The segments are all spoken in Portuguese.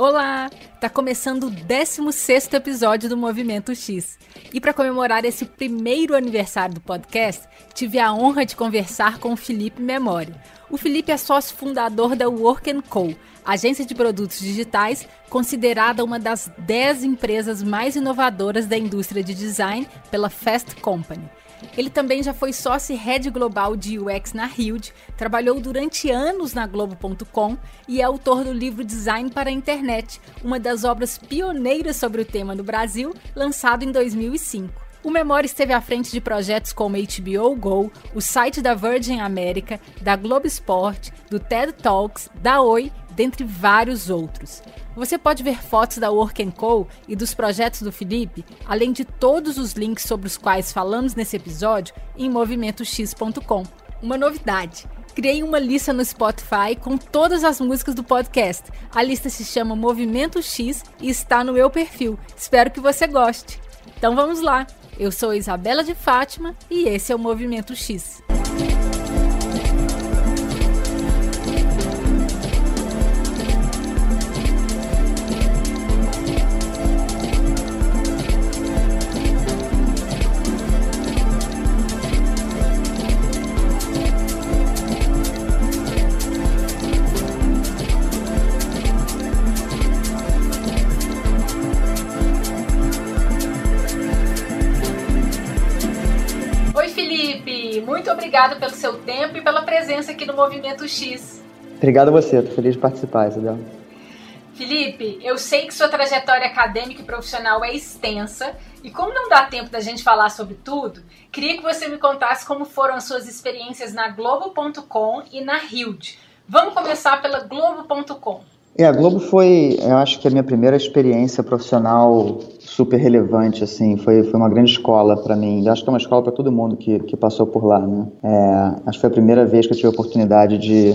Olá! Tá começando o 16 episódio do Movimento X. E para comemorar esse primeiro aniversário do podcast, tive a honra de conversar com o Felipe Memória. O Felipe é sócio fundador da Work Co, agência de produtos digitais considerada uma das 10 empresas mais inovadoras da indústria de design pela Fast Company. Ele também já foi sócio head global de UX na Hild, trabalhou durante anos na Globo.com e é autor do livro Design para a Internet, uma das obras pioneiras sobre o tema no Brasil, lançado em 2005. O Memória esteve à frente de projetos como HBO Go, o site da Virgin America, da Globo Esporte, do TED Talks, da Oi, dentre vários outros. Você pode ver fotos da Work Co e dos projetos do Felipe, além de todos os links sobre os quais falamos nesse episódio, em movimentox.com. Uma novidade: criei uma lista no Spotify com todas as músicas do podcast. A lista se chama Movimento X e está no meu perfil. Espero que você goste. Então vamos lá! Eu sou Isabela de Fátima e esse é o Movimento X. seu tempo e pela presença aqui no Movimento X. Obrigado a você, estou feliz de participar, Isabel. Felipe, eu sei que sua trajetória acadêmica e profissional é extensa e como não dá tempo da gente falar sobre tudo, queria que você me contasse como foram as suas experiências na Globo.com e na Hild. Vamos começar pela Globo.com. É, a Globo foi, eu acho que a minha primeira experiência profissional super relevante, assim, foi, foi uma grande escola para mim. Eu acho que é uma escola para todo mundo que, que passou por lá, né? É, acho que foi a primeira vez que eu tive a oportunidade de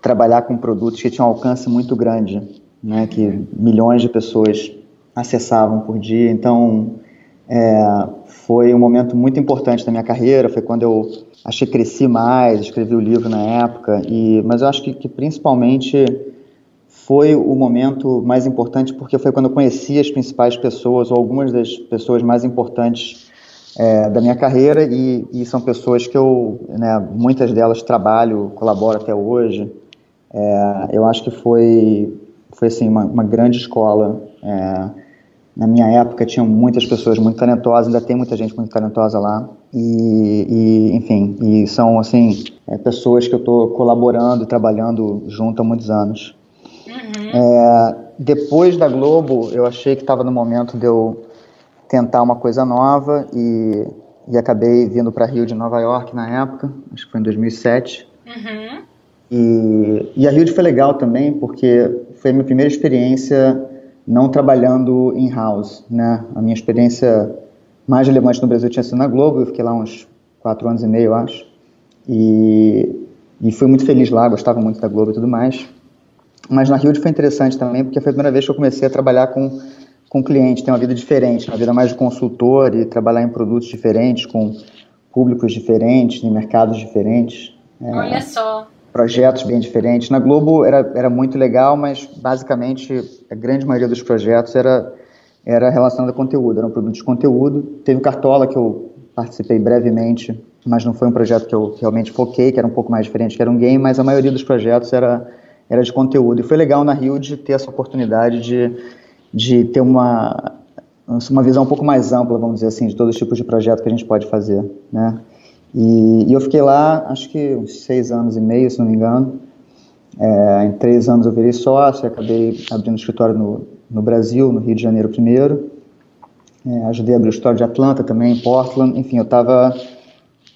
trabalhar com produtos que tinham um alcance muito grande, né? Que milhões de pessoas acessavam por dia. Então, é, foi um momento muito importante da minha carreira. Foi quando eu achei que cresci mais, escrevi o livro na época. E, mas eu acho que, que principalmente foi o momento mais importante porque foi quando eu conheci as principais pessoas ou algumas das pessoas mais importantes é, da minha carreira e, e, são pessoas que eu, né, muitas delas trabalho, colaboro até hoje. É, eu acho que foi, foi assim, uma, uma grande escola. É, na minha época tinham muitas pessoas muito talentosas, ainda tem muita gente muito talentosa lá. E, e enfim, e são assim é, pessoas que eu estou colaborando, trabalhando junto há muitos anos. É, depois da Globo, eu achei que estava no momento de eu tentar uma coisa nova e, e acabei vindo para Rio de Nova York na época, acho que foi em 2007. Uhum. E, e a Rio foi legal também, porque foi a minha primeira experiência não trabalhando in-house, né? A minha experiência mais relevante no Brasil tinha sido na Globo, eu fiquei lá uns quatro anos e meio, acho. E, e fui muito feliz lá, gostava muito da Globo e tudo mais. Mas na Rio foi interessante também, porque foi a primeira vez que eu comecei a trabalhar com, com cliente, ter uma vida diferente, uma vida mais de consultor e trabalhar em produtos diferentes, com públicos diferentes, em mercados diferentes. É, Olha só. Projetos bem diferentes. Na Globo era, era muito legal, mas basicamente a grande maioria dos projetos era, era relacionado a conteúdo, eram produtos de conteúdo. Teve o Cartola, que eu participei brevemente, mas não foi um projeto que eu realmente foquei, que era um pouco mais diferente, que era um game, mas a maioria dos projetos era era de conteúdo. E foi legal na Rio de ter essa oportunidade de, de ter uma, uma visão um pouco mais ampla, vamos dizer assim, de todos os tipos de projeto que a gente pode fazer, né? E, e eu fiquei lá, acho que uns seis anos e meio, se não me engano. É, em três anos eu virei sócio, acabei abrindo escritório no, no Brasil, no Rio de Janeiro primeiro. É, ajudei a abrir o escritório de Atlanta também, em Portland. Enfim, eu estava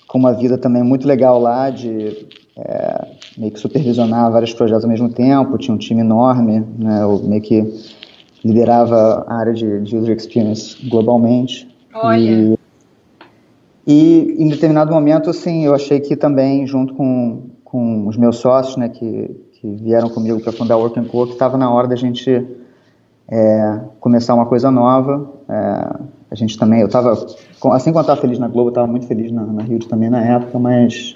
com uma vida também muito legal lá, de é, meio que supervisionar vários projetos ao mesmo tempo, tinha um time enorme, né, eu meio que liderava a área de, de user experience globalmente. Olha. E, e em determinado momento, assim, eu achei que também, junto com, com os meus sócios, né, que, que vieram comigo para fundar a Work Co, que estava na hora da gente é, começar uma coisa nova. É, a gente também, eu estava, assim quando eu estava feliz na Globo, estava muito feliz na, na Rio também na época, mas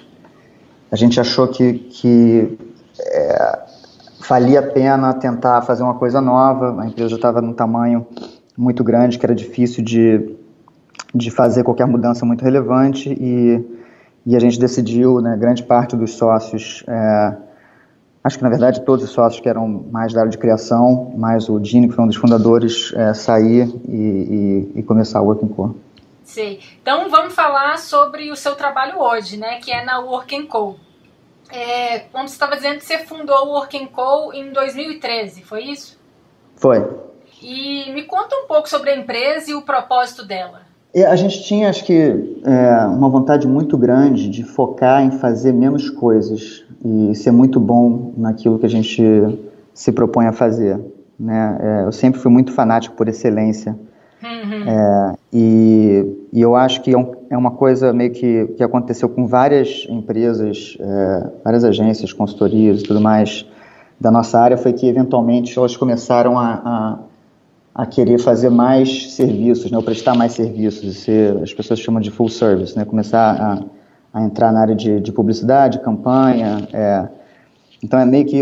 a gente achou que, que é, valia a pena tentar fazer uma coisa nova. A empresa estava num tamanho muito grande, que era difícil de, de fazer qualquer mudança muito relevante e, e a gente decidiu, né, grande parte dos sócios, é, acho que na verdade todos os sócios que eram mais da área de criação, mais o Dini, que foi um dos fundadores, é, sair e, e, e começar a Working Co. Sei. Então vamos falar sobre o seu trabalho hoje, né, que é na Working Co. É, como você estava dizendo, você fundou o Working Co em 2013, foi isso? Foi. E me conta um pouco sobre a empresa e o propósito dela. A gente tinha, acho que, é, uma vontade muito grande de focar em fazer menos coisas e ser muito bom naquilo que a gente se propõe a fazer. Né? É, eu sempre fui muito fanático por excelência. Uhum. É, e, e, eu acho que é, um, é, uma coisa meio que, que aconteceu com várias empresas, é, várias agências, consultorias e tudo mais da nossa área, foi que eventualmente elas começaram a, a a querer fazer mais serviços, né, ou prestar mais serviços, ser, as pessoas chamam de full service, né, começar a, a entrar na área de, de publicidade, campanha. É, então é meio que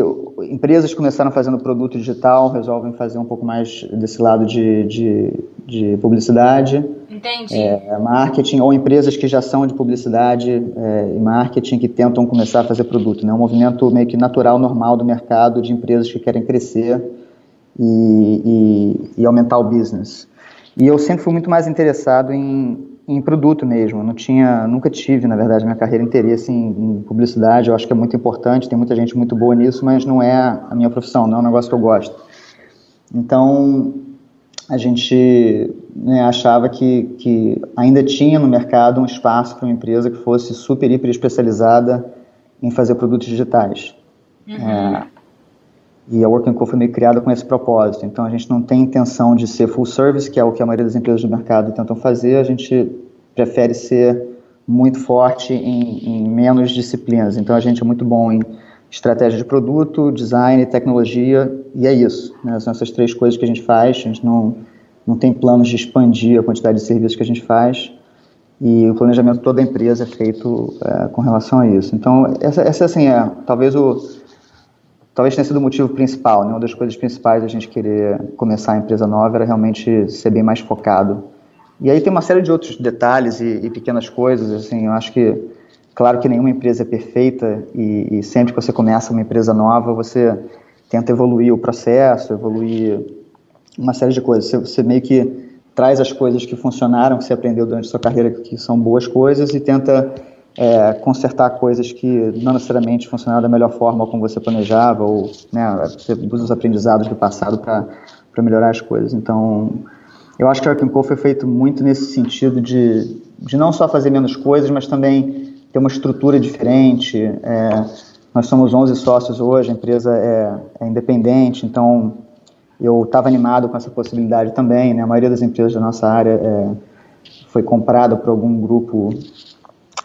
empresas começaram fazendo produto digital, resolvem fazer um pouco mais desse lado de, de, de publicidade. É, marketing, ou empresas que já são de publicidade é, e marketing que tentam começar a fazer produto. Né, um movimento meio que natural, normal do mercado de empresas que querem crescer e, e, e, aumentar o business. E eu sempre fui muito mais interessado em, em produto mesmo. Eu não tinha, nunca tive, na verdade, minha carreira interesse em, em, publicidade. Eu acho que é muito importante, tem muita gente muito boa nisso, mas não é a minha profissão, não é um negócio que eu gosto. Então, a gente né, achava que, que ainda tinha no mercado um espaço para uma empresa que fosse super, hiper especializada em fazer produtos digitais. Uhum. É, e a Working Co foi meio criada com esse propósito. Então a gente não tem intenção de ser full service, que é o que a maioria das empresas do mercado tentam fazer. A gente prefere ser muito forte em, em menos disciplinas. Então a gente é muito bom em estratégia de produto, design, tecnologia e é isso. Né? São essas três coisas que a gente faz. A gente não não tem planos de expandir a quantidade de serviços que a gente faz e o planejamento toda a empresa é feito é, com relação a isso. Então essa, essa assim é talvez o talvez tenha sido o motivo principal, né? Uma das coisas principais da gente querer começar a empresa nova era realmente ser bem mais focado. E aí tem uma série de outros detalhes e, e pequenas coisas, assim, eu acho que, claro que nenhuma empresa é perfeita e, e, sempre que você começa uma empresa nova, você tenta evoluir o processo, evoluir uma série de coisas. Você, você meio que traz as coisas que funcionaram, que você aprendeu durante a sua carreira, que são boas coisas, e tenta é, consertar coisas que não necessariamente funcionaram da melhor forma como você planejava, ou né, você usa os aprendizados do passado para melhorar as coisas. Então, eu acho que o Co foi feito muito nesse sentido de, de não só fazer menos coisas, mas também ter uma estrutura diferente. É, nós somos 11 sócios hoje, a empresa é, é independente, então eu estava animado com essa possibilidade também. Né? A maioria das empresas da nossa área é, foi comprada por algum grupo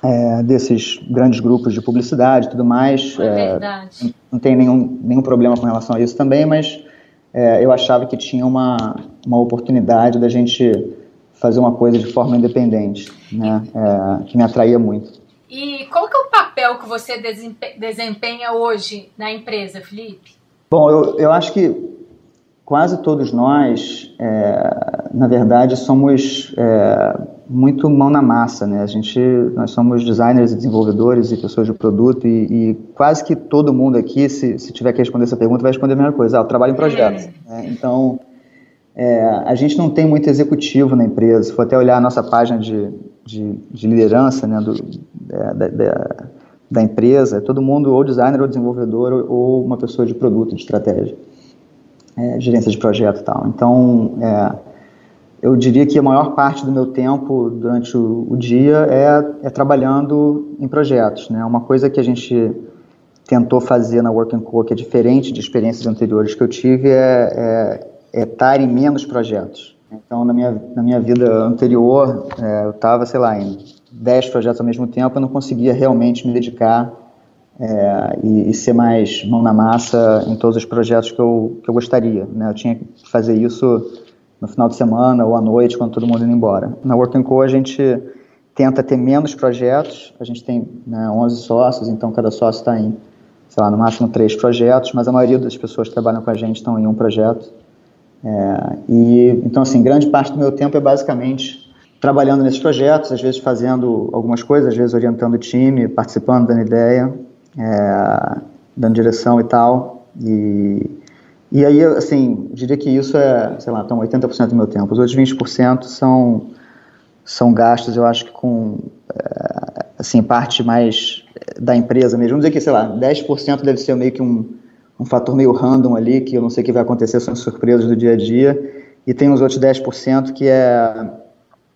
é, desses grandes grupos de publicidade e tudo mais. É, verdade. Não tem nenhum, nenhum problema com relação a isso também, mas é, eu achava que tinha uma, uma oportunidade da gente fazer uma coisa de forma independente, né, é, que me atraía muito. E qual que é o papel que você desempenha hoje na empresa, Felipe? Bom, eu, eu acho que quase todos nós, é, na verdade, somos é, muito mão na massa, né? A gente, nós somos designers e desenvolvedores e pessoas de produto e, e quase que todo mundo aqui, se, se, tiver que responder essa pergunta, vai responder a mesma coisa. Ah, eu trabalho em projetos. Né? Então, é, a gente não tem muito executivo na empresa. Se for até olhar a nossa página de, de, de liderança, né, do, é, da, da, da, empresa, é todo mundo ou designer ou desenvolvedor ou uma pessoa de produto, de estratégia, é, gerência de projeto e tal. Então, é, eu diria que a maior parte do meu tempo durante o, o dia é, é, trabalhando em projetos. Né? Uma coisa que a gente tentou fazer na Working Co, que é diferente de experiências anteriores que eu tive, é, é, é estar em menos projetos. Então, na minha, na minha vida anterior, é, eu estava, sei lá, em 10 projetos ao mesmo tempo, eu não conseguia realmente me dedicar é, e, e, ser mais mão na massa em todos os projetos que eu, que eu gostaria. Né? Eu tinha que fazer isso no final de semana ou à noite, quando todo mundo indo embora. Na Working Co a gente tenta ter menos projetos, a gente tem né, 11 sócios, então cada sócio está em sei lá, no máximo três projetos, mas a maioria das pessoas que trabalham com a gente estão em um projeto. É, e então, assim, grande parte do meu tempo é basicamente trabalhando nesses projetos, às vezes fazendo algumas coisas, às vezes orientando o time, participando, dando ideia, é, dando direção e tal. E, e aí, assim, diria que isso é, sei lá, estão 80% do meu tempo. Os outros 20% são, são gastos, eu acho que com, é, assim, parte mais da empresa mesmo. Vamos dizer que, sei lá, 10% deve ser meio que um, um fator meio random ali, que eu não sei o que vai acontecer, são surpresas do dia a dia. E tem os outros 10% que é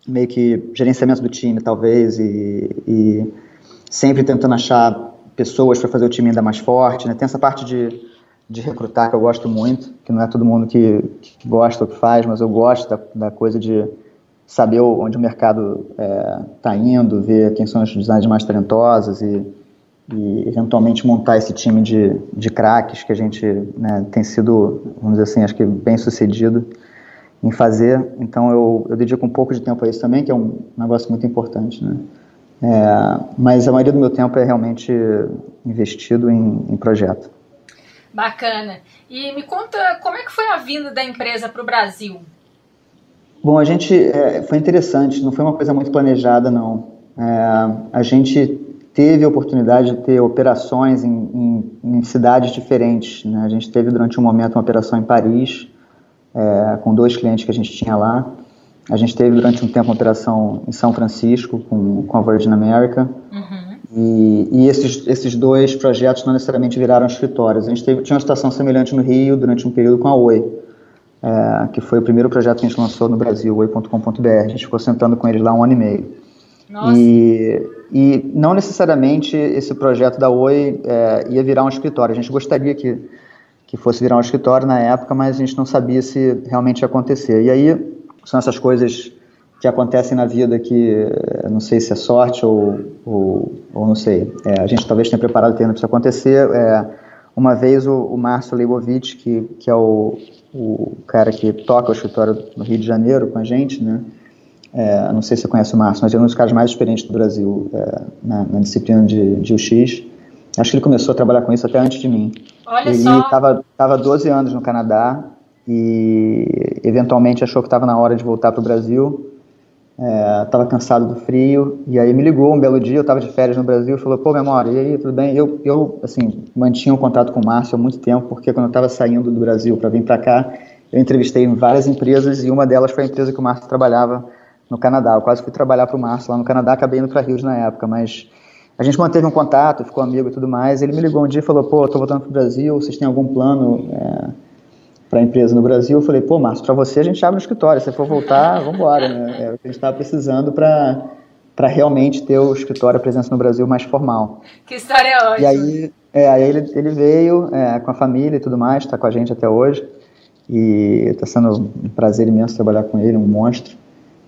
meio que gerenciamento do time, talvez, e, e sempre tentando achar pessoas para fazer o time ainda mais forte. Né? Tem essa parte de, de recrutar que eu gosto muito, que não é todo mundo que, que gosta ou que faz, mas eu gosto da, da coisa de saber onde o mercado está é, indo, ver quem são os designers mais talentosos e, e eventualmente montar esse time de, de craques que a gente né, tem sido, vamos dizer assim, acho que bem sucedido em fazer. Então eu, eu dedico um pouco de tempo a isso também, que é um negócio muito importante, né? É, mas a maioria do meu tempo é realmente investido em, em projeto. Bacana. E me conta como é que foi a vinda da empresa para o Brasil? Bom, a gente é, foi interessante. Não foi uma coisa muito planejada, não. É, a gente teve a oportunidade de ter operações em, em, em cidades diferentes. Né? A gente teve durante um momento uma operação em Paris é, com dois clientes que a gente tinha lá. A gente teve durante um tempo uma operação em São Francisco com, com a Virgin America. Uhum. E, e, esses, esses dois projetos não necessariamente viraram escritórios. A gente teve, tinha uma situação semelhante no Rio durante um período com a Oi, é, que foi o primeiro projeto que a gente lançou no Brasil, oi.com.br. A gente ficou sentando com eles lá um ano e meio. Nossa. E, e não necessariamente esse projeto da Oi é, ia virar um escritório. A gente gostaria que, que fosse virar um escritório na época, mas a gente não sabia se realmente ia acontecer. E aí são essas coisas que acontecem na vida que não sei se é sorte ou, ou, ou não sei. É, a gente talvez tenha preparado o terreno para isso acontecer. É, uma vez o, o Márcio Leibovitch, que, que é o, o cara que toca o escritório no Rio de Janeiro com a gente, né? É, não sei se você conhece o Márcio, mas ele é um dos caras mais experientes do Brasil é, na, na, disciplina de, de UX. Acho que ele começou a trabalhar com isso até antes de mim. Olha ele estava 12 anos no Canadá e eventualmente achou que estava na hora de voltar para o Brasil. Estava é, cansado do frio e aí me ligou um belo dia. Eu estava de férias no Brasil. Falou: Pô, memória, e aí, tudo bem? Eu, eu assim, mantinha um contato com o Márcio há muito tempo, porque quando eu estava saindo do Brasil para vir para cá, eu entrevistei em várias empresas e uma delas foi a empresa que o Márcio trabalhava no Canadá. Eu quase fui trabalhar para o Márcio lá no Canadá, acabei indo para Rio na época, mas a gente manteve um contato, ficou amigo e tudo mais. Ele me ligou um dia e falou: Pô, estou voltando para o Brasil, vocês têm algum plano? É, para a empresa no Brasil, eu falei, pô, Márcio, para você a gente abre no escritório, se for voltar, vamos embora, né? É o que a gente estava precisando para para realmente ter o escritório, a presença no Brasil mais formal. Que história ótima. E aí, é, aí ele, ele veio é, com a família e tudo mais, está com a gente até hoje, e está sendo um prazer imenso trabalhar com ele, um monstro.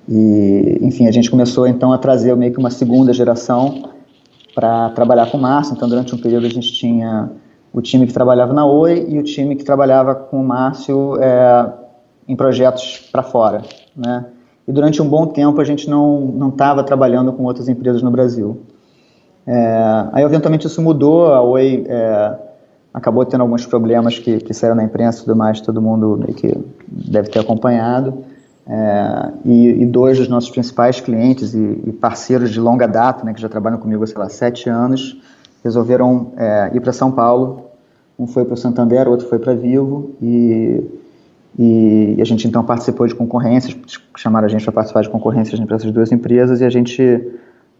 E, enfim, a gente começou então a trazer meio que uma segunda geração para trabalhar com Márcio, então durante um período a gente tinha o time que trabalhava na Oi e o time que trabalhava com o Márcio é, em projetos para fora, né? E durante um bom tempo a gente não não estava trabalhando com outras empresas no Brasil. É, aí eventualmente isso mudou, a Oi é, acabou tendo alguns problemas que, que saíram na imprensa e tudo mais, todo mundo meio que deve ter acompanhado. É, e, e, dois dos nossos principais clientes e, e, parceiros de longa data, né, que já trabalham comigo há, sei lá, sete anos, resolveram é, ir para São Paulo um foi para o Santander, outro foi para Vivo e, e a gente então participou de concorrências, chamaram a gente para participar de concorrências entre essas duas empresas e a gente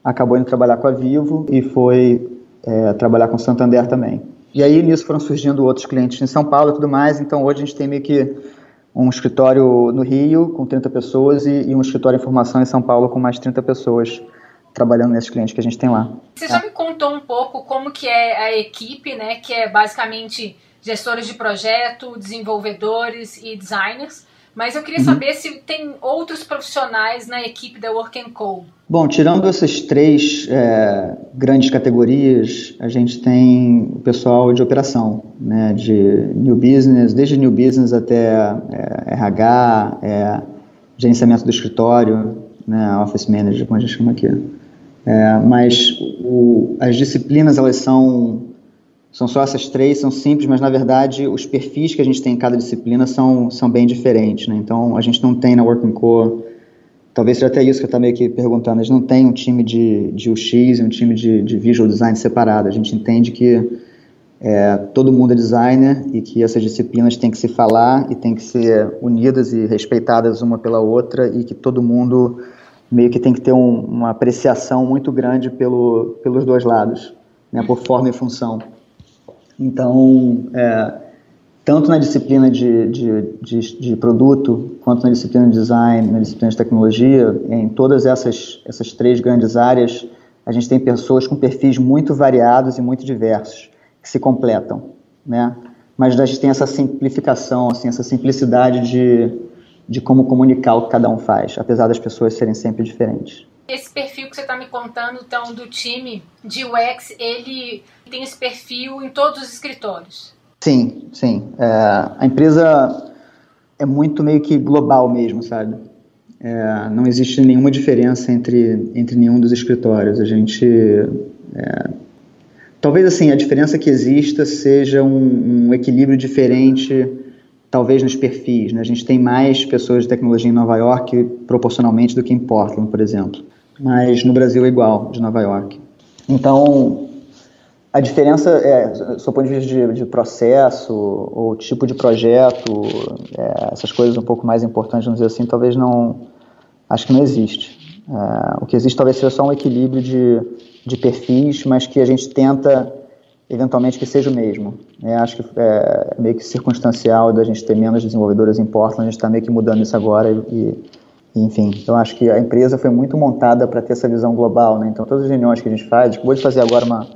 acabou indo trabalhar com a Vivo e foi é, trabalhar com o Santander também. E aí nisso foram surgindo outros clientes em São Paulo e tudo mais, então hoje a gente tem meio que um escritório no Rio com 30 pessoas e, e um escritório em formação em São Paulo com mais 30 pessoas trabalhando nesses clientes que a gente tem lá. Você já me contou um pouco como que é a equipe, né, que é basicamente gestores de projeto, desenvolvedores e designers, mas eu queria uhum. saber se tem outros profissionais na equipe da Work Co. Bom, tirando essas três é, grandes categorias, a gente tem o pessoal de operação, né, de new business, desde new business até é, RH, é, gerenciamento do escritório, né, office manager, como a gente chama aqui. É, mas o, as disciplinas elas são são só essas três, são simples, mas na verdade os perfis que a gente tem em cada disciplina são, são bem diferentes, né? Então a gente não tem na Working Core, talvez seja até isso que eu estava meio que perguntando, a gente não tem um time de, de UX e um time de, de Visual Design separado, a gente entende que é, todo mundo é designer e que essas disciplinas têm que se falar e têm que ser unidas e respeitadas uma pela outra e que todo mundo meio que tem que ter um, uma apreciação muito grande pelo, pelos dois lados, né, por forma e função. Então, é, tanto na disciplina de, de, de, de, produto, quanto na disciplina de design, na disciplina de tecnologia, em todas essas, essas três grandes áreas, a gente tem pessoas com perfis muito variados e muito diversos que se completam, né? Mas a gente tem essa simplificação, assim, essa simplicidade de, de como comunicar o que cada um faz, apesar das pessoas serem sempre diferentes. Esse perfil que você está me contando, então, do time de UX, ele tem esse perfil em todos os escritórios? Sim, sim. É, a empresa é muito meio que global mesmo, sabe? É, não existe nenhuma diferença entre, entre nenhum dos escritórios. A gente é, Talvez assim, a diferença que exista seja um, um, equilíbrio diferente, talvez nos perfis. Né? A gente tem mais pessoas de tecnologia em Nova York proporcionalmente do que em Portland, por exemplo. Mas no Brasil é igual, de Nova York. Então, a diferença, é, do ponto de vista de, de processo ou tipo de projeto, é, essas coisas um pouco mais importantes, vamos dizer assim, talvez não. Acho que não existe. É, o que existe talvez seja só um equilíbrio de de perfis, mas que a gente tenta eventualmente que seja o mesmo. É, acho que é meio que circunstancial da gente ter menos desenvolvedores em Portland, a gente está meio que mudando isso agora e, e, enfim. Então acho que a empresa foi muito montada para ter essa visão global, né? Então todas as reuniões que a gente faz, acabou de fazer agora uma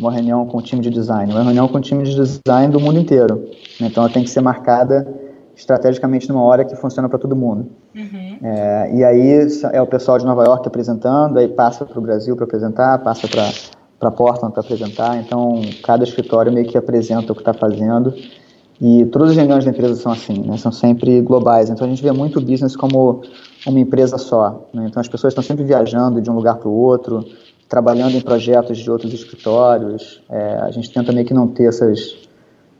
uma reunião com o time de design, uma reunião com o time de design do mundo inteiro. Então ela tem que ser marcada estrategicamente numa hora que funciona para todo mundo. Uhum. É, e aí é o pessoal de Nova York apresentando, aí passa para o Brasil para apresentar, passa para Portland para apresentar. Então, cada escritório meio que apresenta o que está fazendo. E todas as reuniões da empresa são assim, né? são sempre globais. Então, a gente vê muito o business como uma empresa só. Né? Então, as pessoas estão sempre viajando de um lugar para o outro, trabalhando em projetos de outros escritórios. É, a gente tenta meio que não ter essas,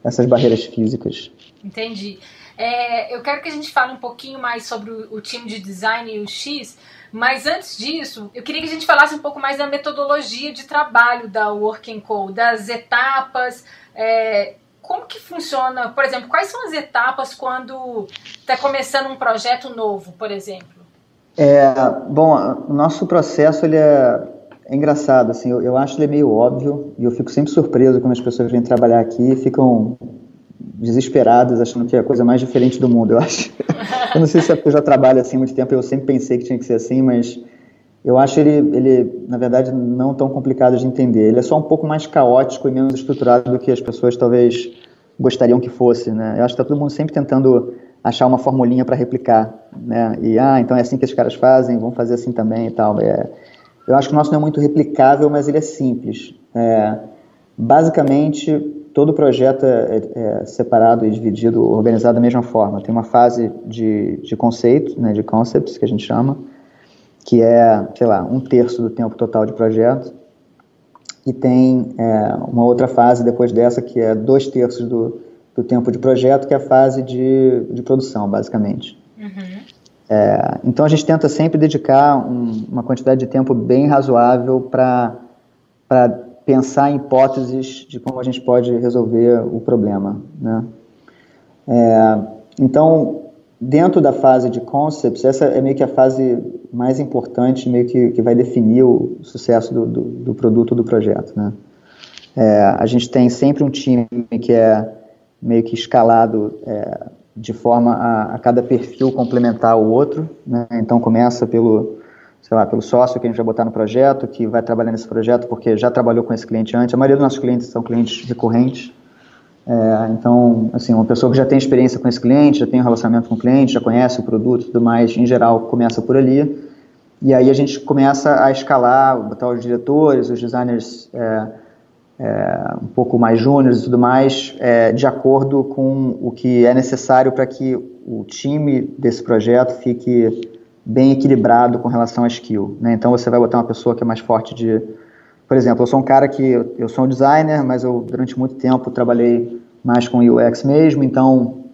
essas barreiras físicas. Entendi. É, eu quero que a gente fale um pouquinho mais sobre o, o, time de design e o X, mas antes disso, eu queria que a gente falasse um pouco mais da metodologia de trabalho da Working Co, das etapas, é, como que funciona, por exemplo, quais são as etapas quando está começando um projeto novo, por exemplo? É, bom, o nosso processo ele é, é engraçado, assim, eu, eu acho ele meio óbvio e eu fico sempre surpreso quando as pessoas vêm trabalhar aqui e ficam desesperadas, achando que é a coisa mais diferente do mundo, eu acho. eu não sei se é porque eu já trabalho assim há muito tempo, eu sempre pensei que tinha que ser assim, mas eu acho ele, ele, na verdade, não tão complicado de entender. Ele é só um pouco mais caótico e menos estruturado do que as pessoas talvez gostariam que fosse, né? Eu acho que está todo mundo sempre tentando achar uma formulinha para replicar, né? E, ah, então é assim que os caras fazem, vamos fazer assim também e tal. É, eu acho que o nosso não é muito replicável, mas ele é simples. É, basicamente, todo projeto é, é, separado e dividido, organizado da mesma forma. Tem uma fase de, de conceito, né, de concepts, que a gente chama, que é, sei lá, um terço do tempo total de projeto. E tem é, uma outra fase depois dessa, que é dois terços do, do tempo de projeto, que é a fase de, de produção, basicamente. Uhum. É, então a gente tenta sempre dedicar um, uma quantidade de tempo bem razoável para pensar em hipóteses de como a gente pode resolver o problema. Né? É, então, dentro da fase de concepts, essa é meio que a fase mais importante, meio que, que vai definir o sucesso do, do, do produto do projeto. Né? É, a gente tem sempre um time que é meio que escalado é, de forma a, a, cada perfil complementar o outro. Né? Então, começa pelo sei lá, pelo sócio que a gente vai botar no projeto, que vai trabalhar nesse projeto porque já trabalhou com esse cliente antes. A maioria dos nossos clientes são clientes recorrentes. É, então, assim, uma pessoa que já tem experiência com esse cliente, já tem um relacionamento com o cliente, já conhece o produto e tudo mais, em geral, começa por ali. E aí a gente começa a escalar, botar os diretores, os designers é, é, um pouco mais júniores e tudo mais, é, de acordo com o que é necessário para que o time desse projeto fique bem equilibrado com relação a skill. Né? Então você vai botar uma pessoa que é mais forte de por exemplo, eu sou um cara que eu sou um designer, mas eu durante muito tempo trabalhei mais com UX mesmo, então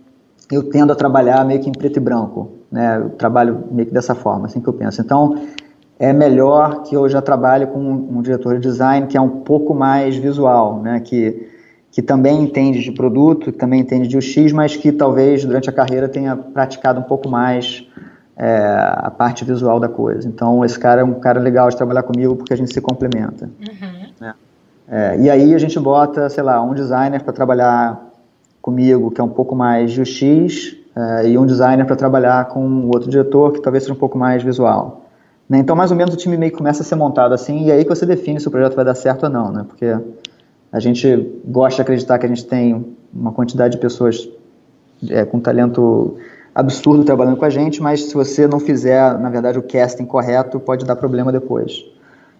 eu tendo a trabalhar meio que em preto e branco, né? Eu trabalho meio que dessa forma, assim que eu penso. Então, é melhor que eu já trabalhe com um, um diretor de design que é um pouco mais visual, né? Que que também entende de produto, que também entende de UX, mas que talvez durante a carreira tenha praticado um pouco mais é, a parte visual da coisa. Então, esse cara é um cara legal de trabalhar comigo porque a gente se complementa. Uhum. Né? É, e aí a gente bota, sei lá, um designer para trabalhar comigo que é um pouco mais de UX é, e um designer para trabalhar com outro diretor que talvez seja um pouco mais visual. Né? Então, mais ou menos, o time meio que começa a ser montado assim, e aí que você define se o projeto vai dar certo ou não, né? Porque a gente gosta de acreditar que a gente tem uma quantidade de pessoas é, com talento absurdo trabalhando com a gente, mas se você não fizer, na verdade, o casting correto, pode dar problema depois.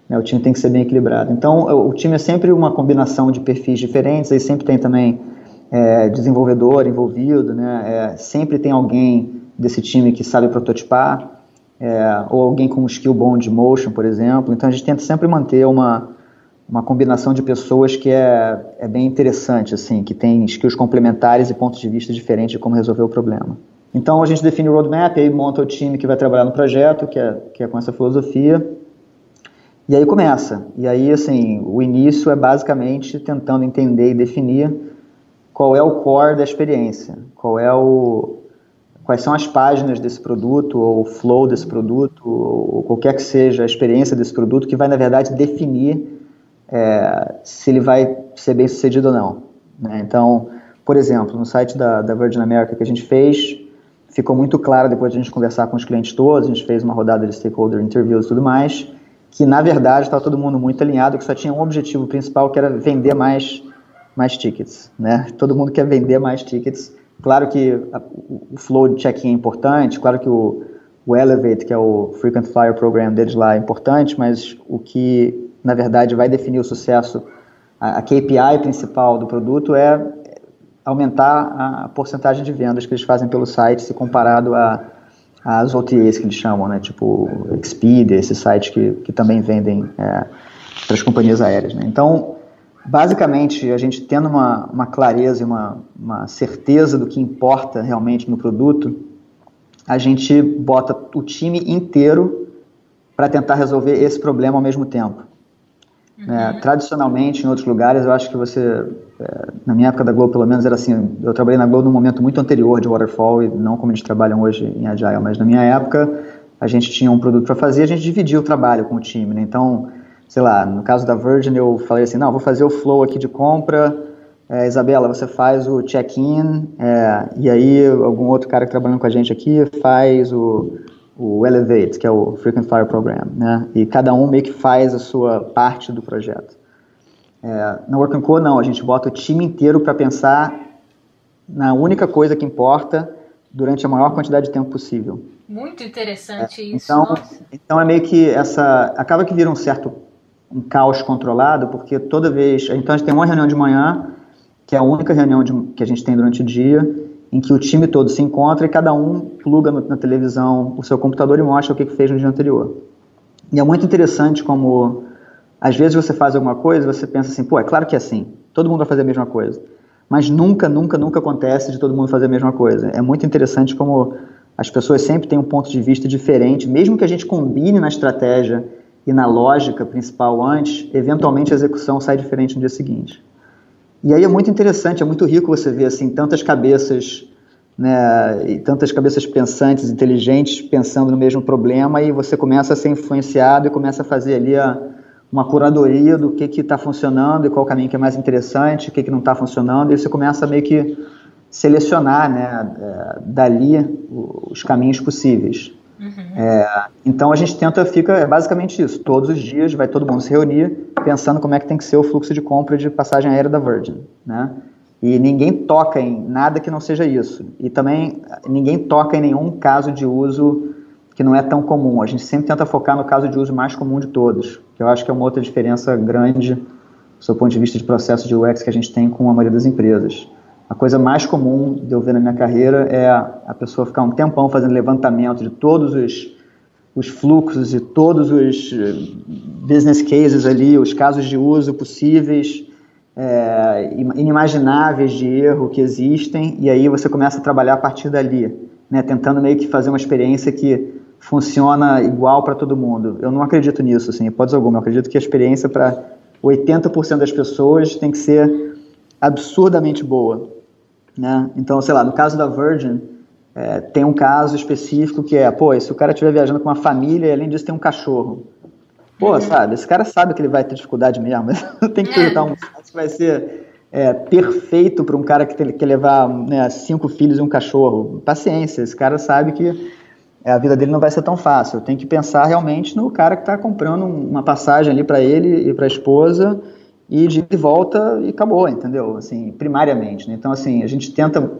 Né? O time tem que ser bem equilibrado. Então, o time é sempre uma combinação de perfis diferentes, aí sempre tem também é, desenvolvedor envolvido, né? É, sempre tem alguém desse time que sabe prototipar, é, ou alguém com um skill bom de motion, por exemplo. Então, a gente tenta sempre manter uma uma combinação de pessoas que é, é bem interessante, assim, que tem skills complementares e pontos de vista diferentes de como resolver o problema. Então a gente define o roadmap, aí monta o time que vai trabalhar no projeto, que é, que é com essa filosofia, e aí começa. E aí, assim, o início é basicamente tentando entender e definir qual é o core da experiência, qual é o, quais são as páginas desse produto, ou o flow desse produto, ou qualquer que seja a experiência desse produto, que vai, na verdade, definir é, se ele vai ser bem sucedido ou não. Né? Então, por exemplo, no site da, da Virgin America que a gente fez, ficou muito claro depois de a gente conversar com os clientes todos, a gente fez uma rodada de stakeholder interviews e tudo mais, que na verdade estava todo mundo muito alinhado, que só tinha um objetivo principal que era vender mais, mais tickets. Né? Todo mundo quer vender mais tickets. Claro que a, o flow de check-in é importante, claro que o, o Elevate, que é o Frequent Flyer Program deles lá, é importante, mas o que na verdade, vai definir o sucesso, a, a KPI principal do produto é aumentar a porcentagem de vendas que eles fazem pelo site se comparado a as OTAs que eles chamam, né? Tipo Expedia, esses sites que, que também vendem é, para as companhias aéreas, né? Então, basicamente, a gente tendo uma, uma clareza e uma, uma certeza do que importa realmente no produto, a gente bota o time inteiro para tentar resolver esse problema ao mesmo tempo. Uhum. É, tradicionalmente, em outros lugares, eu acho que você, é, na minha época da Globo, pelo menos, era assim. Eu trabalhei na Globo num momento muito anterior de Waterfall, e não como eles trabalham hoje em Agile, mas na minha época, a gente tinha um produto para fazer, a gente dividia o trabalho com o time. Né? Então, sei lá, no caso da Virgin, eu falei assim: não, vou fazer o flow aqui de compra. É, Isabela, você faz o check-in, é, e aí algum outro cara que trabalhando com a gente aqui faz o o Elevate, que é o Frequent Flyer Program, né? E cada um meio que faz a sua parte do projeto. É, na Work Co não, a gente bota o time inteiro para pensar na única coisa que importa durante a maior quantidade de tempo possível. Muito interessante é, isso. Então, então é meio que essa acaba que vira um certo um caos controlado, porque toda vez, então a gente tem uma reunião de manhã, que é a única reunião de, que a gente tem durante o dia, em que o time todo se encontra e cada um pluga no, na televisão o seu computador e mostra o que, que fez no dia anterior. E é muito interessante como, às vezes você faz alguma coisa você pensa assim, pô, é claro que é assim, todo mundo vai fazer a mesma coisa. Mas nunca, nunca, nunca acontece de todo mundo fazer a mesma coisa. É muito interessante como as pessoas sempre têm um ponto de vista diferente, mesmo que a gente combine na estratégia e na lógica principal antes, eventualmente a execução sai diferente no dia seguinte. E aí é muito interessante, é muito rico você ver assim tantas cabeças, né, e tantas cabeças pensantes, inteligentes, pensando no mesmo problema e você começa a ser influenciado e começa a fazer ali a, uma curadoria do que está funcionando e qual caminho que é mais interessante, o que, que não está funcionando, e você começa meio que selecionar né, é, dali os caminhos possíveis. Uhum. É, então a gente tenta, fica, é basicamente isso, todos os dias vai todo mundo se reunir pensando como é que tem que ser o fluxo de compra de passagem aérea da Virgin, né? E ninguém toca em nada que não seja isso. E também ninguém toca em nenhum caso de uso que não é tão comum. A gente sempre tenta focar no caso de uso mais comum de todos, que eu acho que é uma outra diferença grande do ponto de vista de processo de UX que a gente tem com a maioria das empresas. A coisa mais comum de eu ver na minha carreira é a pessoa ficar um tempão fazendo levantamento de todos os os fluxos e todos os eh, business cases ali, os casos de uso possíveis, é, inimagináveis de erro que existem, e aí você começa a trabalhar a partir dali, né, tentando meio que fazer uma experiência que funciona igual para todo mundo. Eu não acredito nisso, assim, hipótese alguma. Eu acredito que a experiência para 80% das pessoas tem que ser absurdamente boa. Né? Então, sei lá, no caso da Virgin, é, tem um caso específico que é, pô, se o cara estiver viajando com uma família e além disso tem um cachorro. Pô, uhum. sabe, esse cara sabe que ele vai ter dificuldade mesmo. tem que projetar um que vai ser é, perfeito para um cara que tem, quer levar né, cinco filhos e um cachorro. Paciência, esse cara sabe que é, a vida dele não vai ser tão fácil. Tem que pensar realmente no cara que está comprando uma passagem ali para ele e para a esposa e de volta e acabou, entendeu? Assim, primariamente. Né? Então, assim, a gente tenta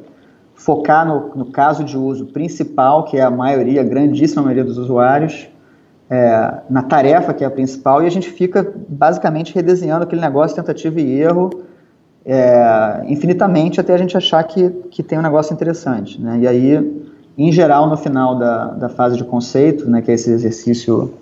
focar no, no, caso de uso principal, que é a maioria, a grandíssima maioria dos usuários, é, na tarefa que é a principal, e a gente fica basicamente redesenhando aquele negócio, tentativa e erro, é, infinitamente, até a gente achar que, que tem um negócio interessante. Né? E aí, em geral, no final da, da fase de conceito, né, que é esse exercício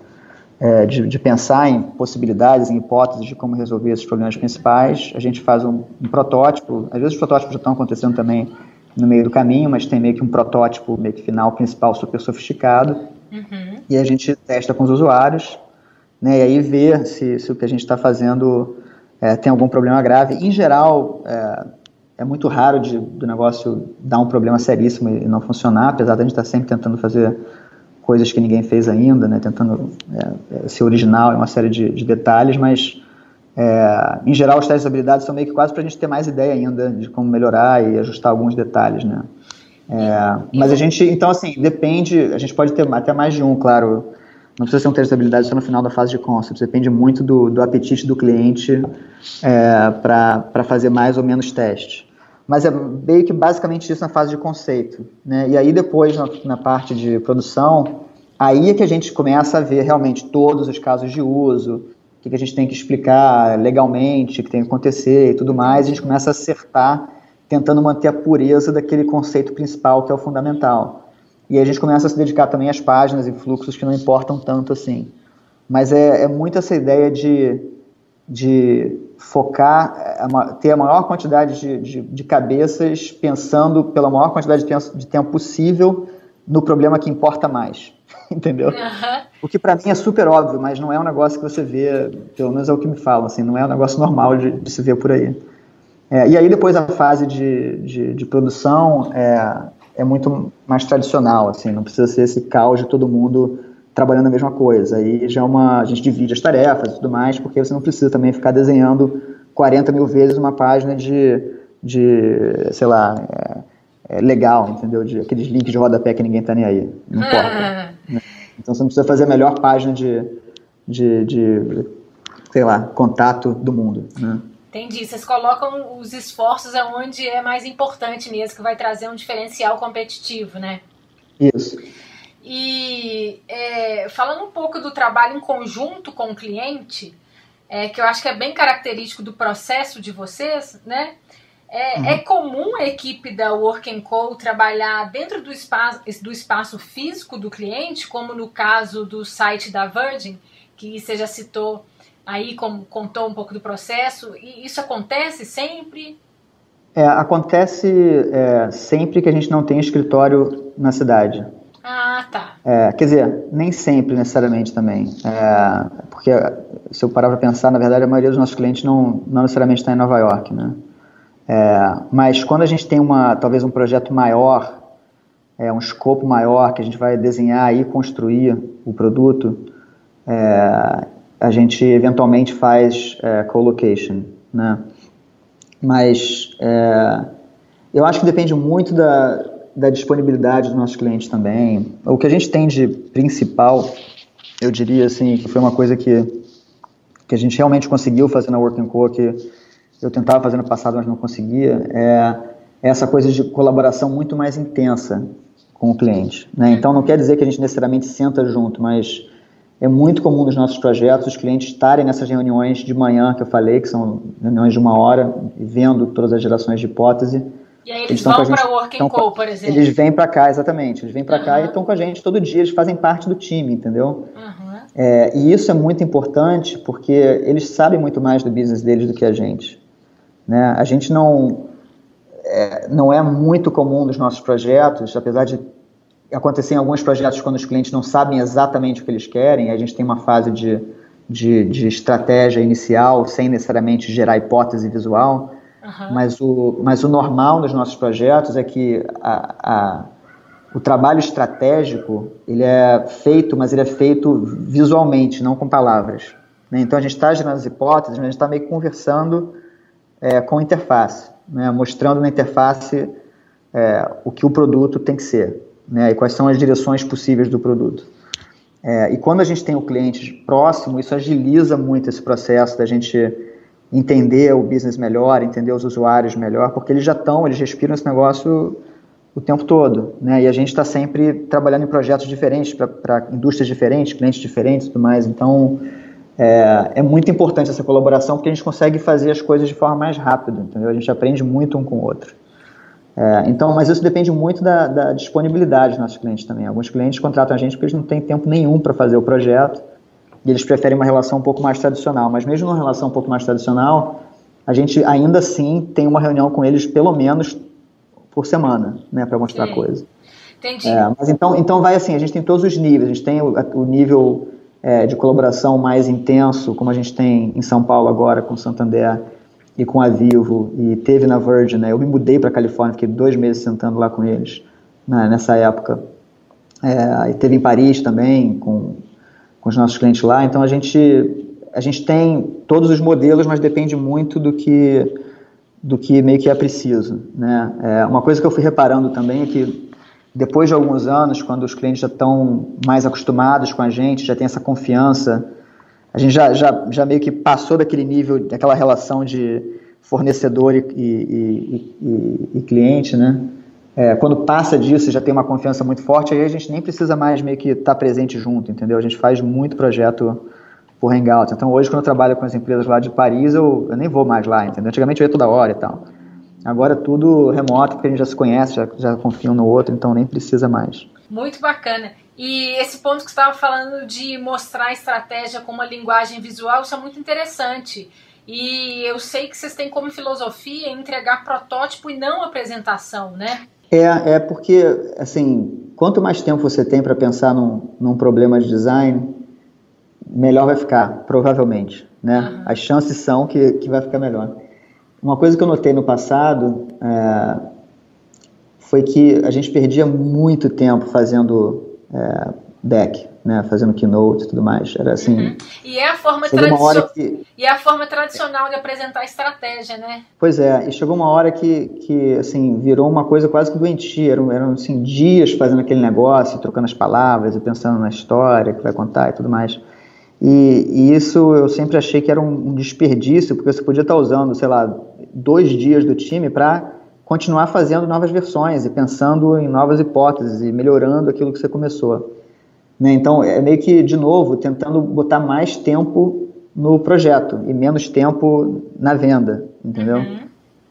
é, de, de, pensar em possibilidades, em hipóteses de como resolver esses problemas principais. A gente faz um, um, protótipo, às vezes os protótipos já estão acontecendo também no meio do caminho, mas tem meio que um protótipo meio que final principal super sofisticado. Uhum. E a gente testa com os usuários, né, e aí vê se, se o que a gente está fazendo é, tem algum problema grave. Em geral, é, é muito raro de, do negócio dar um problema seríssimo e não funcionar, apesar de a gente estar tá sempre tentando fazer coisas que ninguém fez ainda, né, tentando é, é, ser original em uma série de, de detalhes, mas é, em geral os testes de habilidade são meio que quase para a gente ter mais ideia ainda de como melhorar e ajustar alguns detalhes, né. É, mas a gente, então assim, depende, a gente pode ter até mais de um, claro, não precisa ser um teste de habilidade só no final da fase de concept, depende muito do, do apetite do cliente é, para fazer mais ou menos teste mas é meio que basicamente isso na fase de conceito. Né? E aí depois, na, na, parte de produção, aí é que a gente começa a ver realmente todos os casos de uso, o que, que a gente tem que explicar legalmente, o que tem que acontecer e tudo mais, a gente começa a acertar, tentando manter a pureza daquele conceito principal que é o fundamental. E aí a gente começa a se dedicar também às páginas e fluxos que não importam tanto assim. Mas é, é muito essa ideia de, de focar, é, ter a maior quantidade de, de, de, cabeças pensando pela maior quantidade de tempo, de tempo possível no problema que importa mais, entendeu? Uhum. O que para mim é super óbvio, mas não é um negócio que você vê, pelo menos é o que me falam, assim, não é um negócio normal de, de se ver por aí. É, e aí depois a fase de, de, de, produção é, é muito mais tradicional, assim, não precisa ser esse caos de todo mundo trabalhando a mesma coisa. Aí já é uma, a gente divide as tarefas e tudo mais, porque você não precisa também ficar desenhando 40 mil vezes uma página de, de sei lá, é, é legal, entendeu? De aqueles links de rodapé que ninguém tá nem aí. Não importa. né? Então você não precisa fazer a melhor página de, de, de sei lá, contato do mundo. Né? Entendi. Vocês colocam os esforços aonde é mais importante mesmo, que vai trazer um diferencial competitivo, né? Isso. E é, falando um pouco do trabalho em conjunto com o cliente, é, que eu acho que é bem característico do processo de vocês, né? É, uhum. é comum a equipe da Work Co trabalhar dentro do espaço, do espaço físico do cliente, como no caso do site da Virgin, que você já citou aí, como contou um pouco do processo. E isso acontece sempre? É, acontece é, sempre que a gente não tem escritório na cidade. Ah, tá. É, quer dizer, nem sempre necessariamente também. É, porque se eu parar para pensar, na verdade, a maioria dos nossos clientes não, não necessariamente está em Nova York, né? É, mas quando a gente tem uma, talvez um projeto maior, é, um escopo maior, que a gente vai desenhar e construir o produto, é, a gente eventualmente faz é, co-location, né? Mas é, eu acho que depende muito da, da disponibilidade dos nossos clientes também. O que a gente tem de principal, eu diria assim, que foi uma coisa que, que a gente realmente conseguiu fazer na Working Co, que eu tentava fazer no passado, mas não conseguia, é essa coisa de colaboração muito mais intensa com o cliente. Né? Então, não quer dizer que a gente necessariamente senta junto, mas é muito comum nos nossos projetos os clientes estarem nessas reuniões de manhã que eu falei, que são reuniões de uma hora, vendo todas as gerações de hipótese, E aí eles, vão para Working Co, por exemplo? Eles vêm para cá, exatamente. Eles vêm para uhum. cá e estão com a gente todo dia, eles fazem parte do time, entendeu? Uhum. É, e isso é muito importante porque eles sabem muito mais do business deles do que a gente. Né? A gente não é, não é muito comum nos nossos projetos, apesar de acontecer em alguns projetos quando os clientes não sabem exatamente o que eles querem, a gente tem uma fase de, de, de estratégia inicial, sem necessariamente gerar hipótese visual, uhum. mas, o, mas o normal nos nossos projetos é que a, a o trabalho estratégico ele é feito, mas ele é feito visualmente, não com palavras. Né? Então a gente está gerando as hipóteses, mas a gente está meio conversando é, com interface, né? mostrando na interface é, o que o produto tem que ser né? e quais são as direções possíveis do produto. É, e quando a gente tem o cliente próximo, isso agiliza muito esse processo da gente entender o business melhor, entender os usuários melhor, porque eles já estão, eles respiram esse negócio o tempo todo, né? E a gente está sempre trabalhando em projetos diferentes para indústrias diferentes, clientes diferentes, tudo mais. Então é, é, muito importante essa colaboração porque a gente consegue fazer as coisas de forma mais rápida, entendeu? A gente aprende muito um com o outro. É, então, mas isso depende muito da, da, disponibilidade dos nossos clientes também. Alguns clientes contratam a gente porque eles não têm tempo nenhum para fazer o projeto e eles preferem uma relação um pouco mais tradicional. Mas mesmo numa relação um pouco mais tradicional, a gente ainda assim tem uma reunião com eles pelo menos por semana, né, para mostrar Sim. coisa. Entendi. É, mas então, então vai assim, a gente tem todos os níveis, a gente tem o, o nível é, de colaboração mais intenso, como a gente tem em São Paulo agora com o Santander e com a Vivo, e teve na Virgin, né, eu me mudei para Califórnia, fiquei dois meses sentando lá com eles, né, nessa época. É, e teve em Paris também, com, com os nossos clientes lá, então a gente, a gente tem todos os modelos, mas depende muito do que do que meio que é preciso. Né? É, uma coisa que eu fui reparando também é que depois de alguns anos, quando os clientes já estão mais acostumados com a gente, já tem essa confiança, a gente já, já, já meio que passou daquele nível, daquela relação de fornecedor e, e, e, e cliente, né? É, quando passa disso, já tem uma confiança muito forte, aí a gente nem precisa mais meio que estar tá presente junto, entendeu? A gente faz muito projeto por Hangout. Então hoje quando eu trabalho com as empresas lá de Paris, eu, eu nem vou mais lá, entendeu? Antigamente eu ia toda hora e tal. Agora é tudo remoto, porque a gente já se conhece, já, já confia um no outro, então nem precisa mais. Muito bacana. E esse ponto que você estava falando de mostrar a estratégia com uma linguagem visual, isso é muito interessante. E eu sei que vocês têm como filosofia entregar protótipo e não apresentação, né? É, é porque, assim, quanto mais tempo você tem para pensar num, num problema de design, melhor vai ficar, provavelmente. Né? As chances são que, que vai ficar melhor. Uma coisa que eu notei no passado é, foi que a gente perdia muito tempo fazendo é, deck, né, fazendo keynote e tudo mais. Era assim. Uhum. E, é a forma tradicio... que... e é a forma tradicional de apresentar a estratégia, né? Pois é, e chegou uma hora que, que assim, virou uma coisa quase que doentia. Eram, eram assim, dias fazendo aquele negócio, trocando as palavras e pensando na história que vai contar e tudo mais. E, e, isso eu sempre achei que era um, um, desperdício, porque você podia estar usando, sei lá, dois dias do time para continuar fazendo novas versões e pensando em novas hipóteses e melhorando aquilo que você começou. Né? Então, é meio que, de novo, tentando botar mais tempo no projeto e menos tempo na venda, entendeu? Uhum.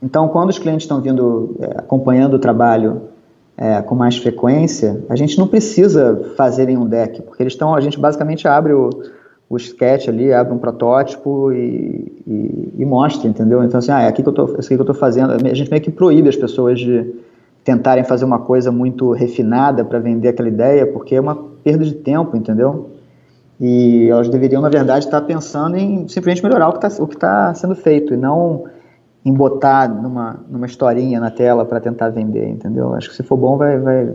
Então, quando os clientes estão vindo, é, acompanhando o trabalho é, com mais frequência, a gente não precisa fazer em um deck, porque eles estão, a gente basicamente abre o o sketch ali, abre um protótipo e, e, e mostra, entendeu? Então, assim, ah, é aqui que eu tô, é aqui que eu tô fazendo. A gente meio que proíbe as pessoas de tentarem fazer uma coisa muito refinada para vender aquela ideia, porque é uma perda de tempo, entendeu? E elas deveriam, na verdade, estar pensando em simplesmente melhorar o que está tá sendo feito e não em botar numa, numa historinha na tela para tentar vender, entendeu? Acho que se for bom vai, vai,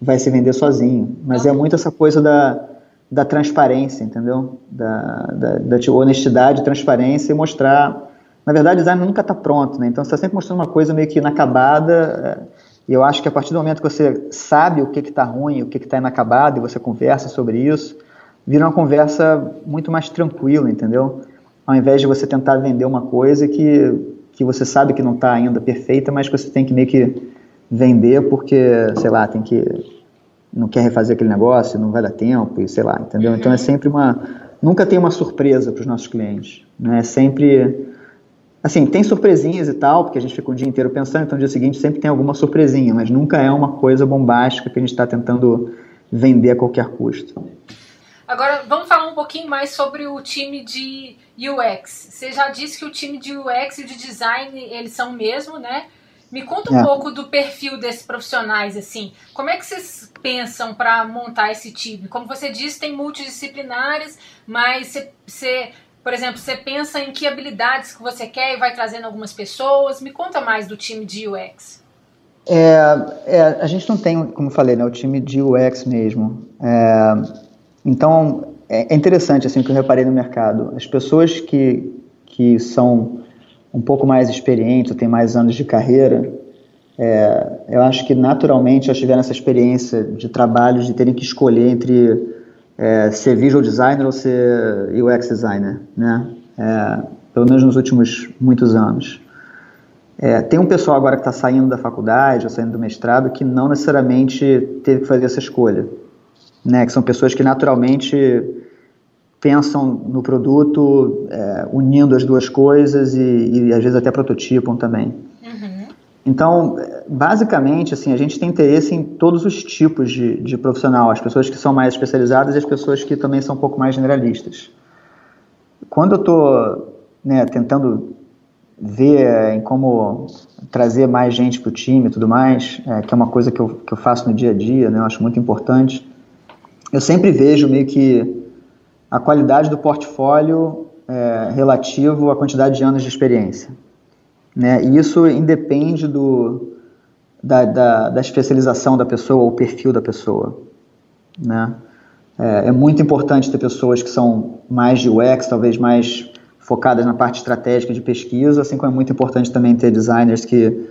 vai se vender sozinho. Mas é muito essa coisa da da transparência, entendeu? Da, da, da honestidade, transparência e mostrar. Na verdade, o design nunca está pronto, né? Então você está sempre mostrando uma coisa meio que inacabada. É, e eu acho que a partir do momento que você sabe o que está ruim, o que está inacabado, e você conversa sobre isso, vira uma conversa muito mais tranquila, entendeu? Ao invés de você tentar vender uma coisa que, que você sabe que não está ainda perfeita, mas que você tem que meio que vender porque, sei lá, tem que não quer refazer aquele negócio, não vai dar tempo, e sei lá, entendeu? Então é uhum. sempre uma. Nunca tem uma surpresa para os nossos clientes. Né? É sempre Assim, tem surpresinhas e tal, porque a gente fica o dia inteiro pensando, então no dia seguinte sempre tem alguma surpresinha, mas nunca é uma coisa bombástica que a gente está tentando vender a qualquer custo. Agora, vamos falar um pouquinho mais sobre o time de UX. Você já disse que o time de UX e de design, eles são o mesmo, né? Me conta um é. pouco do perfil desses profissionais, assim. Como é que vocês pensam para montar esse time? Como você disse, tem multidisciplinares, mas você, você, por exemplo, você pensa em que habilidades que você quer e vai trazendo algumas pessoas. Me conta mais do time de UX. É, é, a gente não tem, como falei, né, o time de UX mesmo. É, então, é, é interessante assim, o que eu reparei no mercado. As pessoas que, que são um pouco mais experientes, têm mais anos de carreira, é, eu acho que naturalmente já tiveram essa experiência de trabalho, de terem que escolher entre é, ser visual designer ou ser UX designer, né? É, pelo menos nos últimos muitos anos. É, tem um pessoal agora que está saindo da faculdade ou saindo do mestrado que não necessariamente teve que fazer essa escolha, né? Que são pessoas que naturalmente pensam no produto, é, unindo as duas coisas e, e, às vezes até prototipam também. Então, basicamente, assim, a gente tem interesse em todos os tipos de, de profissional, as pessoas que são mais especializadas e as pessoas que também são um pouco mais generalistas. Quando eu estou né, tentando ver é, em como trazer mais gente para o time e tudo mais, é, que é uma coisa que eu, que eu faço no dia a dia, né, eu acho muito importante, eu sempre vejo meio que a qualidade do portfólio é, relativo à quantidade de anos de experiência. Né? E isso independe do, da, da, da especialização da pessoa ou perfil da pessoa. Né? É, é, muito importante ter pessoas que são mais de UX, talvez mais focadas na parte estratégica de pesquisa, assim como é muito importante também ter designers que,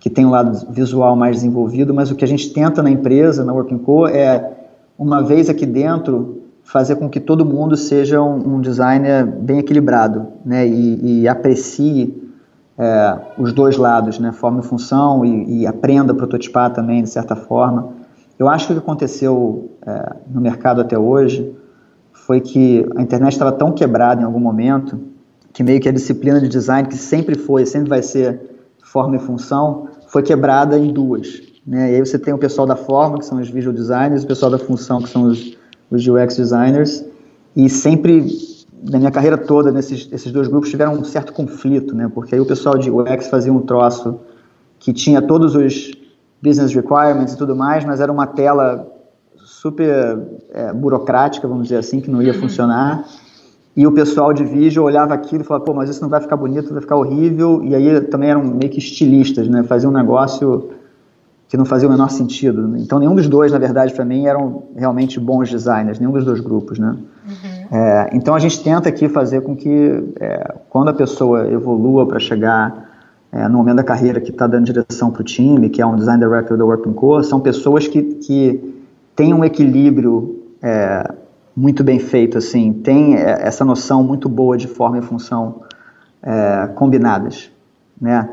que têm um lado visual mais desenvolvido, mas o que a gente tenta na empresa, na Working Co, é, uma vez aqui dentro, fazer com que todo mundo seja um, um designer bem equilibrado, né, e, e aprecie é, os dois lados, né, forma e função, e, e, aprenda a prototipar também, de certa forma. Eu acho que o que aconteceu é, no mercado até hoje foi que a internet estava tão quebrada em algum momento que meio que a disciplina de design, que sempre foi, sempre vai ser forma e função, foi quebrada em duas. Né? E aí você tem o pessoal da forma, que são os visual designers, o pessoal da função, que são os os UX designers, e sempre, na minha carreira toda, nesses esses dois grupos tiveram um certo conflito, né? Porque aí o pessoal de UX fazia um troço que tinha todos os business requirements e tudo mais, mas era uma tela super é, burocrática, vamos dizer assim, que não ia uhum. funcionar. E o pessoal de vídeo olhava aquilo e falava, pô, mas isso não vai ficar bonito, vai ficar horrível. E aí também eram meio que estilistas, né? Faziam um negócio que não fazia o menor sentido. Então, nenhum dos dois, na verdade, para mim, eram realmente bons designers, nenhum dos dois grupos, né? Uhum. É, então, a gente tenta aqui fazer com que, é, quando a pessoa evolua para chegar é, no momento da carreira que está dando direção para o time, que é um design director da Working Core, são pessoas que, que têm um equilíbrio é, muito bem feito, assim, tem é, essa noção muito boa de forma e função é, combinadas, né?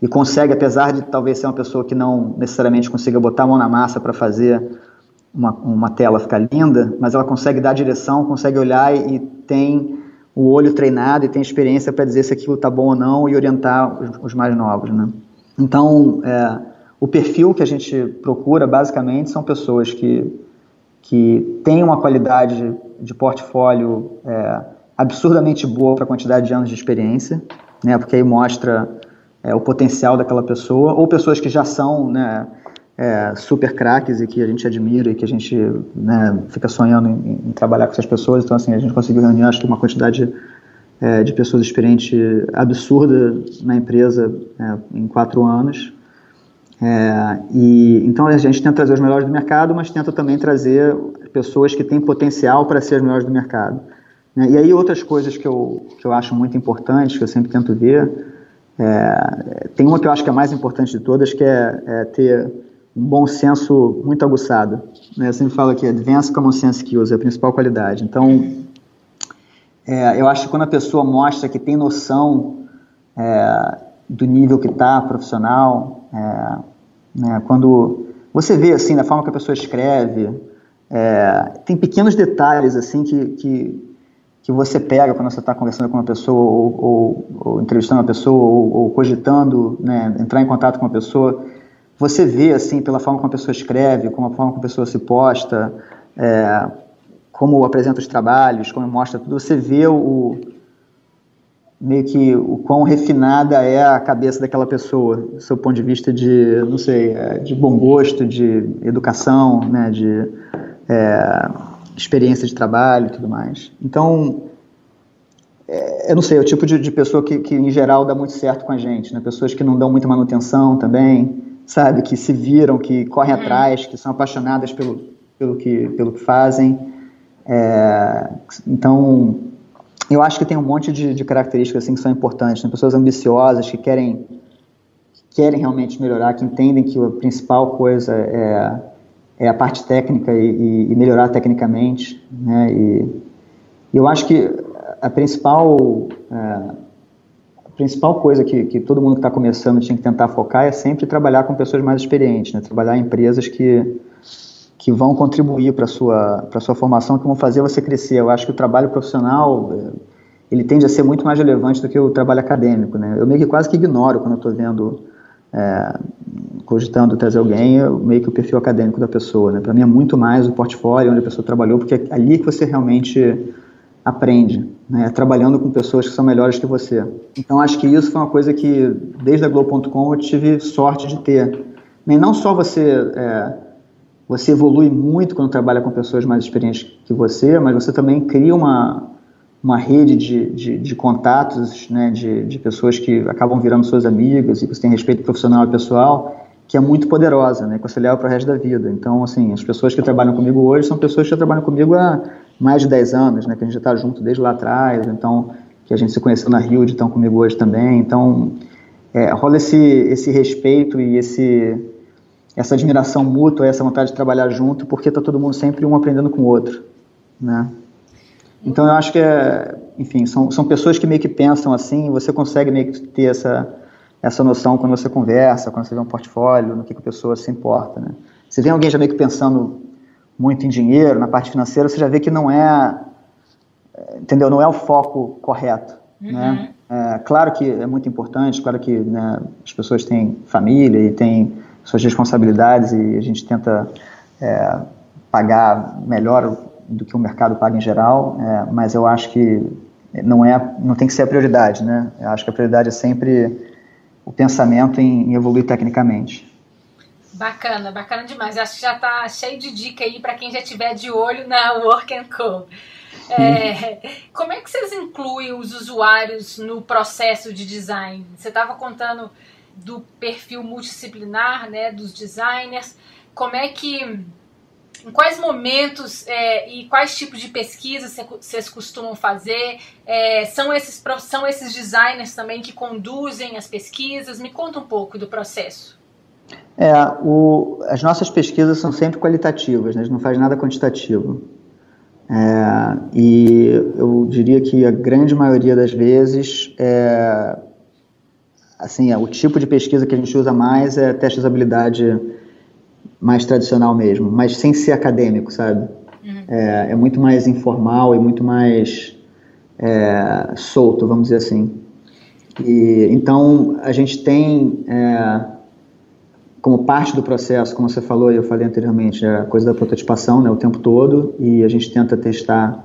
e consegue, apesar de talvez ser uma pessoa que não necessariamente consiga botar a mão na massa para fazer uma, uma tela ficar linda, mas ela consegue dar direção, consegue olhar e, e tem o olho treinado e tem experiência para dizer se aquilo está bom ou não e orientar os, os mais novos, né? Então, é, o perfil que a gente procura, basicamente, são pessoas que, que têm uma qualidade de, portfólio é, absurdamente boa para a quantidade de anos de experiência, né? Porque aí mostra é, o potencial daquela pessoa, ou pessoas que já são né, é, super craques e que a gente admira e que a gente né, fica sonhando em, em, trabalhar com essas pessoas. Então, assim, a gente conseguiu reunir, acho que uma quantidade é, de pessoas experientes absurda na empresa é, em quatro anos. É, e então a gente tenta trazer os melhores do mercado, mas tenta também trazer pessoas que têm potencial para ser os melhores do mercado. Né? E aí outras coisas que eu, que eu acho muito importantes, que eu sempre tento ver, é, tem uma que eu acho que é a mais importante de todas, que é, é ter um bom senso muito aguçado. Né? Eu sempre falo que Advanced Common Sense Skills é a principal qualidade. Então, é, eu acho que quando a pessoa mostra que tem noção é, do nível que está profissional, é, né, quando você vê assim, da forma que a pessoa escreve, é, tem pequenos detalhes assim que, que que você pega quando você está conversando com uma pessoa ou, ou, ou entrevistando uma pessoa ou, ou cogitando né, entrar em contato com uma pessoa, você vê assim pela forma como a pessoa escreve, como a forma como a pessoa se posta, é, como apresenta os trabalhos, como mostra tudo, você vê o meio que o quão refinada é a cabeça daquela pessoa, do seu ponto de vista de, não sei, é, de bom gosto, de educação, né, de é, experiência de trabalho e tudo mais. Então, é, eu não sei, é o tipo de, de pessoa que, que, em geral, dá muito certo com a gente, né? Pessoas que não dão muita manutenção também, sabe? Que se viram, que correm uhum. atrás, que são apaixonadas pelo, pelo, que, pelo que fazem. É, então, eu acho que tem um monte de, de características assim, que são importantes. Né? Pessoas ambiciosas que querem, que querem realmente melhorar, que entendem que a principal coisa é é a parte técnica e, e melhorar tecnicamente, né? E, eu acho que a principal é, principal coisa que, que todo mundo que está começando tinha que tentar focar é sempre trabalhar com pessoas mais experientes, né? Trabalhar em empresas que que vão contribuir para sua para sua formação, que vão fazer você crescer. Eu acho que o trabalho profissional é, ele tende a ser muito mais relevante do que o trabalho acadêmico, né? Eu meio que quase que ignoro quando eu estou vendo é, cogitando trazer alguém, é meio que o perfil acadêmico da pessoa. Né? Para mim é muito mais o portfólio onde a pessoa trabalhou, porque é ali que você realmente aprende, né? trabalhando com pessoas que são melhores que você. Então acho que isso foi uma coisa que, desde a Globo.com, eu tive sorte de ter. E não só você, é, você evolui muito quando trabalha com pessoas mais experientes que você, mas você também cria uma, uma rede de, de, de contatos, né, de, de pessoas que acabam virando suas amigas e você tem respeito profissional e pessoal, que é muito poderosa, né, que você leva para o resto da vida. Então, assim, as pessoas que trabalham comigo hoje são pessoas que já trabalham comigo há mais de 10 anos, né, que a gente já está junto desde lá atrás, então, que a gente se conheceu na Rio, estão comigo hoje também. Então, é, rola esse, esse respeito e esse, essa admiração mútua, essa vontade de trabalhar junto, porque está todo mundo sempre um aprendendo com o outro, né. Então eu acho que, é, enfim, são, são pessoas que meio que pensam assim, você consegue meio que ter essa, essa noção quando você conversa, quando você vê um portfólio, no que, que a pessoa se importa, né? Se vem alguém já meio que pensando muito em dinheiro, na parte financeira, você já vê que não é, entendeu? Não é o foco correto, uhum. né? É, claro que é muito importante, claro que né, as pessoas têm família e têm suas responsabilidades e a gente tenta é, pagar melhor do que o mercado paga em geral, é, mas eu acho que não é, não tem que ser a prioridade, né? Eu acho que a prioridade é sempre o pensamento em, em evoluir tecnicamente. Bacana, bacana demais. Acho que já está cheio de dica aí para quem já tiver de olho na Work and Co. É, como é que vocês incluem os usuários no processo de design? Você estava contando do perfil multidisciplinar, né, dos designers. Como é que em quais momentos é, e quais tipos de pesquisas vocês costumam fazer? É, são, esses, são esses designers também que conduzem as pesquisas? Me conta um pouco do processo. É, o, as nossas pesquisas são sempre qualitativas, né? a gente não faz nada quantitativo. É, e eu diria que a grande maioria das vezes, é, assim, é, o tipo de pesquisa que a gente usa mais é teste de usabilidade mais tradicional mesmo, mas sem ser acadêmico, sabe? Uhum. É, é, muito mais informal e muito mais é, solto, vamos dizer assim. E, então, a gente tem, é, como parte do processo, como você falou e eu falei anteriormente, a coisa da prototipação né, o tempo todo, e a gente tenta testar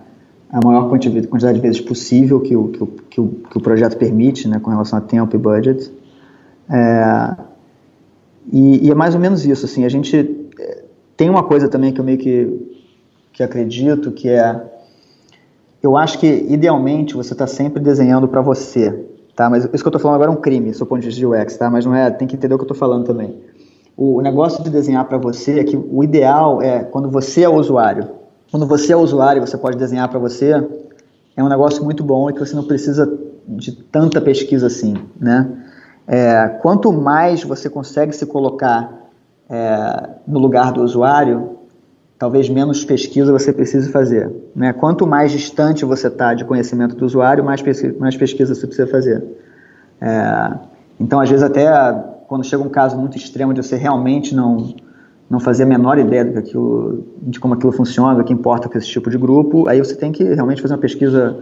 a maior quantidade de vezes possível que o, que o, que o, que o projeto permite, né, com relação a tempo e budget. É, e, e, é mais ou menos isso, assim, a gente eh, tem uma coisa também que eu meio que, que acredito, que é, eu acho que idealmente você está sempre desenhando para você, tá? Mas isso que eu estou falando agora é um crime, do ponto de vista de UX, tá? Mas não é, tem que entender o que eu estou falando também. O, o negócio de desenhar para você é que o ideal é quando você é o usuário. Quando você é o usuário, você pode desenhar para você, é um negócio muito bom e que você não precisa de tanta pesquisa assim, né? É, quanto mais você consegue se colocar é, no lugar do usuário, talvez menos pesquisa você precise fazer. Né? Quanto mais distante você está de conhecimento do usuário, mais, pesquisa, mais pesquisa você precisa fazer. É, então, às vezes, até quando chega um caso muito extremo de você realmente não, não fazia a menor ideia do que aquilo, de como aquilo funciona, do que importa com esse tipo de grupo, aí você tem que realmente fazer uma pesquisa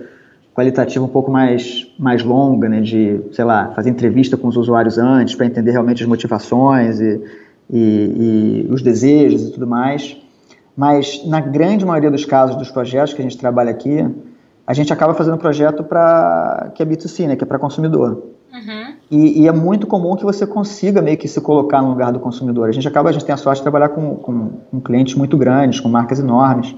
qualitativa um pouco mais, mais longa, né, de, sei lá, fazer entrevista com os usuários antes para entender realmente as motivações e, e, e, os desejos e tudo mais. Mas na grande maioria dos casos dos projetos que a gente trabalha aqui, a gente acaba fazendo projeto para que é B2C, né, que é para consumidor. Uhum. E, e, é muito comum que você consiga meio que se colocar no lugar do consumidor. A gente acaba, a gente tem a sorte de trabalhar com, com, com clientes muito grandes, com marcas enormes.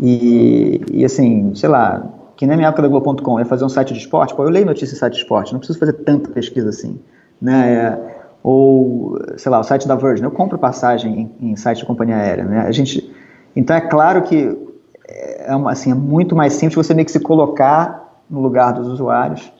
E, e, assim, sei lá, que na minha época da Globo.com, ia fazer um site de esporte, pô, eu leio notícias em site de esporte, não preciso fazer tanta pesquisa assim. Né? É, ou, sei lá, o site da Virgin, eu compro passagem em, em site de companhia aérea. Né? A gente, então é claro que é, uma, assim, é muito mais simples você meio que se colocar no lugar dos usuários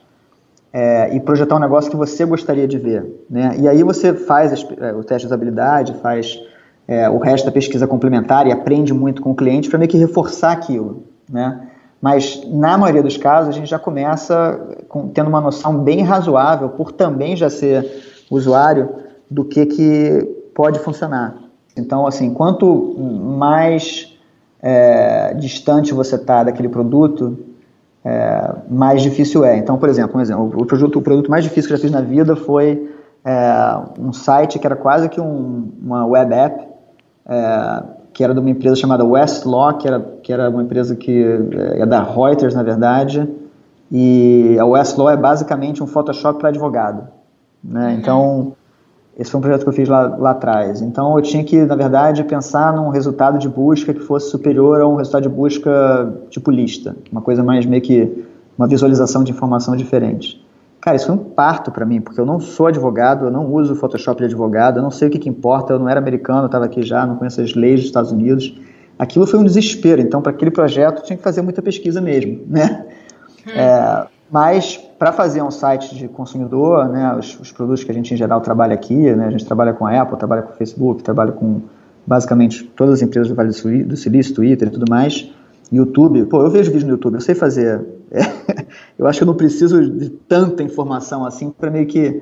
é, e projetar um negócio que você gostaria de ver. Né? E aí você faz as, é, o teste de usabilidade, faz é, o resto da pesquisa complementar e aprende muito com o cliente para meio que reforçar aquilo. Né? Mas na maioria dos casos a gente já começa com, tendo uma noção bem razoável, por também já ser usuário, do que, que pode funcionar. Então, assim, quanto mais é, distante você está daquele produto, é, mais difícil é. Então, por exemplo, um exemplo, o produto, o produto mais difícil que eu já fiz na vida foi é, um site que era quase que um, uma web app, é, que era de uma empresa chamada Westlaw, que era, que era uma empresa que é, é da Reuters, na verdade, e a Westlaw é basicamente um Photoshop para advogado. Né? Uhum. Então, esse foi um projeto que eu fiz lá, lá atrás. Então, eu tinha que, na verdade, pensar num resultado de busca que fosse superior a um resultado de busca tipo lista, uma coisa mais meio que uma visualização de informação diferente. Cara, isso foi um parto para mim, porque eu não sou advogado, eu não uso Photoshop de advogado, eu não sei o que, que importa, eu não era americano, eu estava aqui já, não conheço as leis dos Estados Unidos. Aquilo foi um desespero, então para aquele projeto tinha que fazer muita pesquisa mesmo, né? Hum. É, mas para fazer um site de consumidor, né, os, os, produtos que a gente em geral trabalha aqui, né, a gente trabalha com a Apple, trabalha com o Facebook, trabalha com basicamente todas as empresas do Vale do Silício, Twitter e tudo mais, YouTube, pô, eu vejo vídeo no YouTube, eu sei fazer, é, eu acho que eu não preciso de tanta informação assim para meio que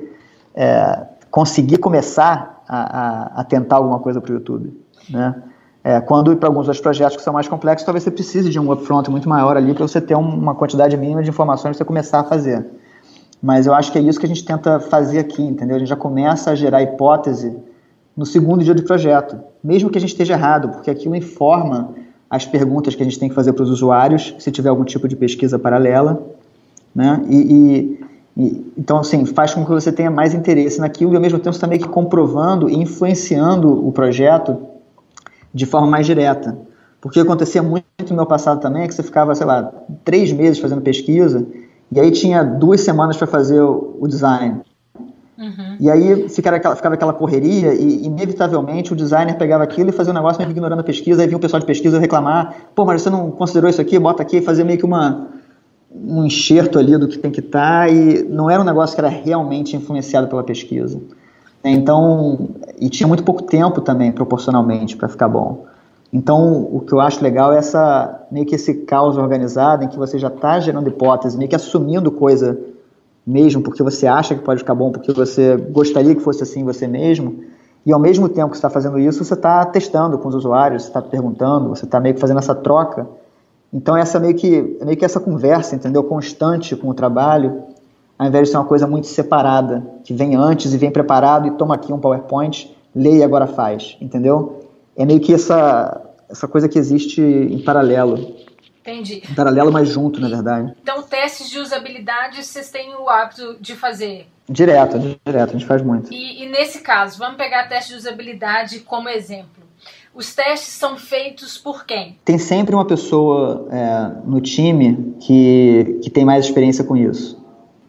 é, conseguir começar a, a, a tentar alguma coisa para o YouTube, né? É, quando para alguns outros projetos que são mais complexos, talvez você precise de um upfront muito maior ali para você ter uma quantidade mínima de informações para você começar a fazer. Mas eu acho que é isso que a gente tenta fazer aqui, entendeu? A gente já começa a gerar hipótese no segundo dia do projeto, mesmo que a gente esteja errado, porque aquilo informa as perguntas que a gente tem que fazer para os usuários, se tiver algum tipo de pesquisa paralela, né? E, e, e, então, assim, faz com que você tenha mais interesse naquilo e ao mesmo tempo você está meio que comprovando e influenciando o projeto de forma mais direta. Porque acontecia muito no meu passado também, que você ficava, sei lá, três meses fazendo pesquisa, e aí tinha duas semanas para fazer o, o design. Uhum. E aí ficava aquela, ficava aquela correria e, inevitavelmente, o designer pegava aquilo e fazia um negócio meio ignorando a pesquisa, aí vinha o pessoal de pesquisa reclamar, pô, mas você não considerou isso aqui, bota aqui, fazia meio que uma, um enxerto ali do que tem que estar, tá, e não era um negócio que era realmente influenciado pela pesquisa. Então, e tinha muito pouco tempo também, proporcionalmente, para ficar bom. Então, o que eu acho legal é essa meio que esse caos organizado em que você já está gerando hipótese, meio que assumindo coisa mesmo, porque você acha que pode ficar bom, porque você gostaria que fosse assim você mesmo, e ao mesmo tempo que você está fazendo isso, você está testando com os usuários, você está perguntando, você está meio que fazendo essa troca. Então, essa meio que, meio que essa conversa, entendeu, constante com o trabalho, ao invés de ser uma coisa muito separada, que vem antes e vem preparado e toma aqui um PowerPoint, lê e agora faz, entendeu? É meio que essa, essa coisa que existe em paralelo. Entendi. Em paralelo, mas junto, na verdade. Então, testes de usabilidade vocês têm o hábito de fazer? Direto, direto, a gente faz muito. E, e nesse caso, vamos pegar teste de usabilidade como exemplo. Os testes são feitos por quem? Tem sempre uma pessoa é, no time que, que tem mais experiência com isso.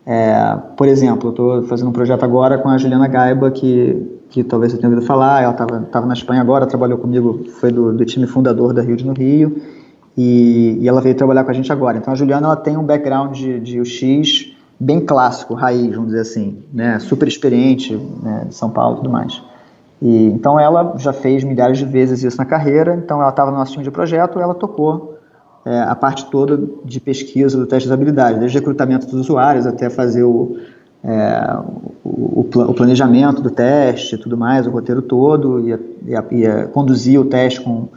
É, por exemplo, eu estou fazendo um projeto agora com a Juliana Gaiba, que, que talvez você tenha ouvido falar, ela estava na Espanha agora, trabalhou comigo, foi do, do time fundador da Rio de no Rio, e, e, ela veio trabalhar com a gente agora. Então a Juliana ela tem um background de, de UX bem clássico, raiz, vamos dizer assim, né? super experiente, né? de São Paulo e tudo mais. E, então ela já fez milhares de vezes isso na carreira, então ela estava no nosso time de projeto, ela tocou é, a parte toda de pesquisa do teste de usabilidade, desde recrutamento dos usuários até fazer o, é, o, o, planejamento do teste, tudo mais, o roteiro todo, ia, ia, ia conduzir o teste com,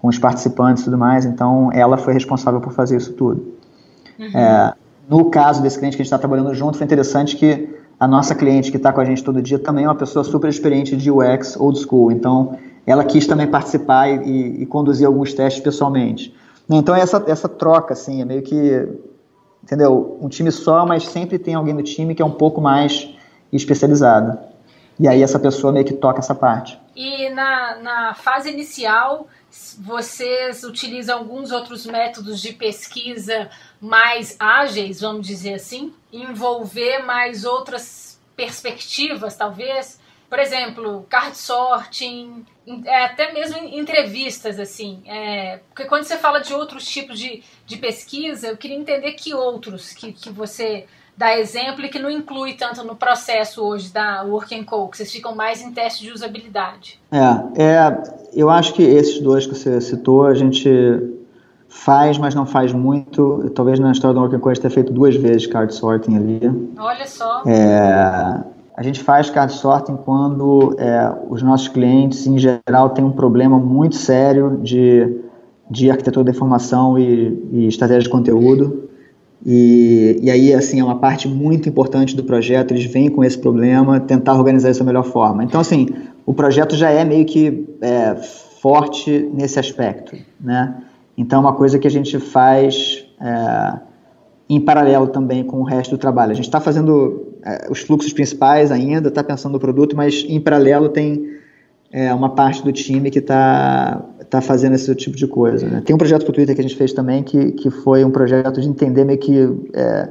com os participantes e tudo mais. Então, ela foi responsável por fazer isso tudo. Uhum. É, no caso desse cliente que a gente está trabalhando junto, foi interessante que a nossa cliente que está com a gente todo dia também é uma pessoa super experiente de UX old school. Então, ela quis também participar e, e, e conduzir alguns testes pessoalmente. Então, essa, essa troca, assim, é meio que, entendeu? Um time só, mas sempre tem alguém no time que é um pouco mais especializado. E aí essa pessoa meio que toca essa parte. E na, na fase inicial, vocês utilizam alguns outros métodos de pesquisa mais ágeis, vamos dizer assim? Envolver mais outras perspectivas, talvez? Por exemplo, card sorting, é, até mesmo entrevistas, assim. É, porque quando você fala de outros tipos de, de pesquisa, eu queria entender que outros que, que você dá exemplo e que não inclui tanto no processo hoje da Work and Co, que vocês ficam mais em teste de usabilidade. É, é, eu acho que esses dois que você citou, a gente faz, mas não faz muito. Talvez na história do Work and Co a gente tenha feito duas vezes card sorting ali. Olha só. É, a gente faz card sorting quando é, os nossos clientes, em geral, têm um problema muito sério de, de arquitetura da informação e, e estratégia de conteúdo. E, e aí, assim, é uma parte muito importante do projeto, eles vêm com esse problema, tentar organizar isso da melhor forma. Então, assim, o projeto já é meio que é, forte nesse aspecto, né? Então, é uma coisa que a gente faz é, em paralelo também com o resto do trabalho. A gente está fazendo os fluxos principais ainda, está pensando no produto, mas em paralelo tem é, uma parte do time que está tá fazendo esse tipo de coisa. Né? Tem um projeto para o Twitter que a gente fez também que, que foi um projeto de entender meio que é,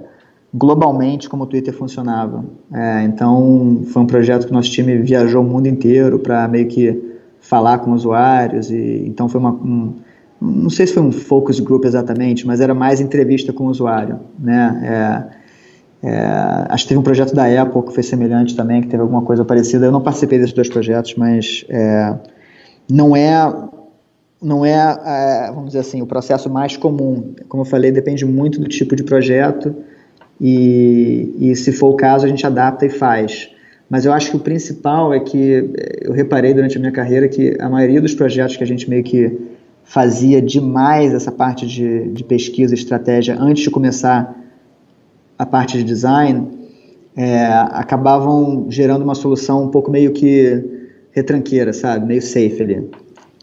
globalmente como o Twitter funcionava. É, então foi um projeto que nosso time viajou o mundo inteiro para meio que falar com usuários e então foi uma um, não sei se foi um focus group exatamente, mas era mais entrevista com o usuário, né? É, é, acho que teve um projeto da Apple que foi semelhante também, que teve alguma coisa parecida. Eu não participei desses dois projetos, mas é, não é não é, é, vamos dizer assim, o processo mais comum. Como eu falei, depende muito do tipo de projeto e, e se for o caso a gente adapta e faz. Mas eu acho que o principal é que eu reparei durante a minha carreira que a maioria dos projetos que a gente meio que fazia demais essa parte de, de pesquisa, estratégia antes de começar a parte de design, é, acabavam gerando uma solução um pouco meio que retranqueira, sabe? Meio safe ali.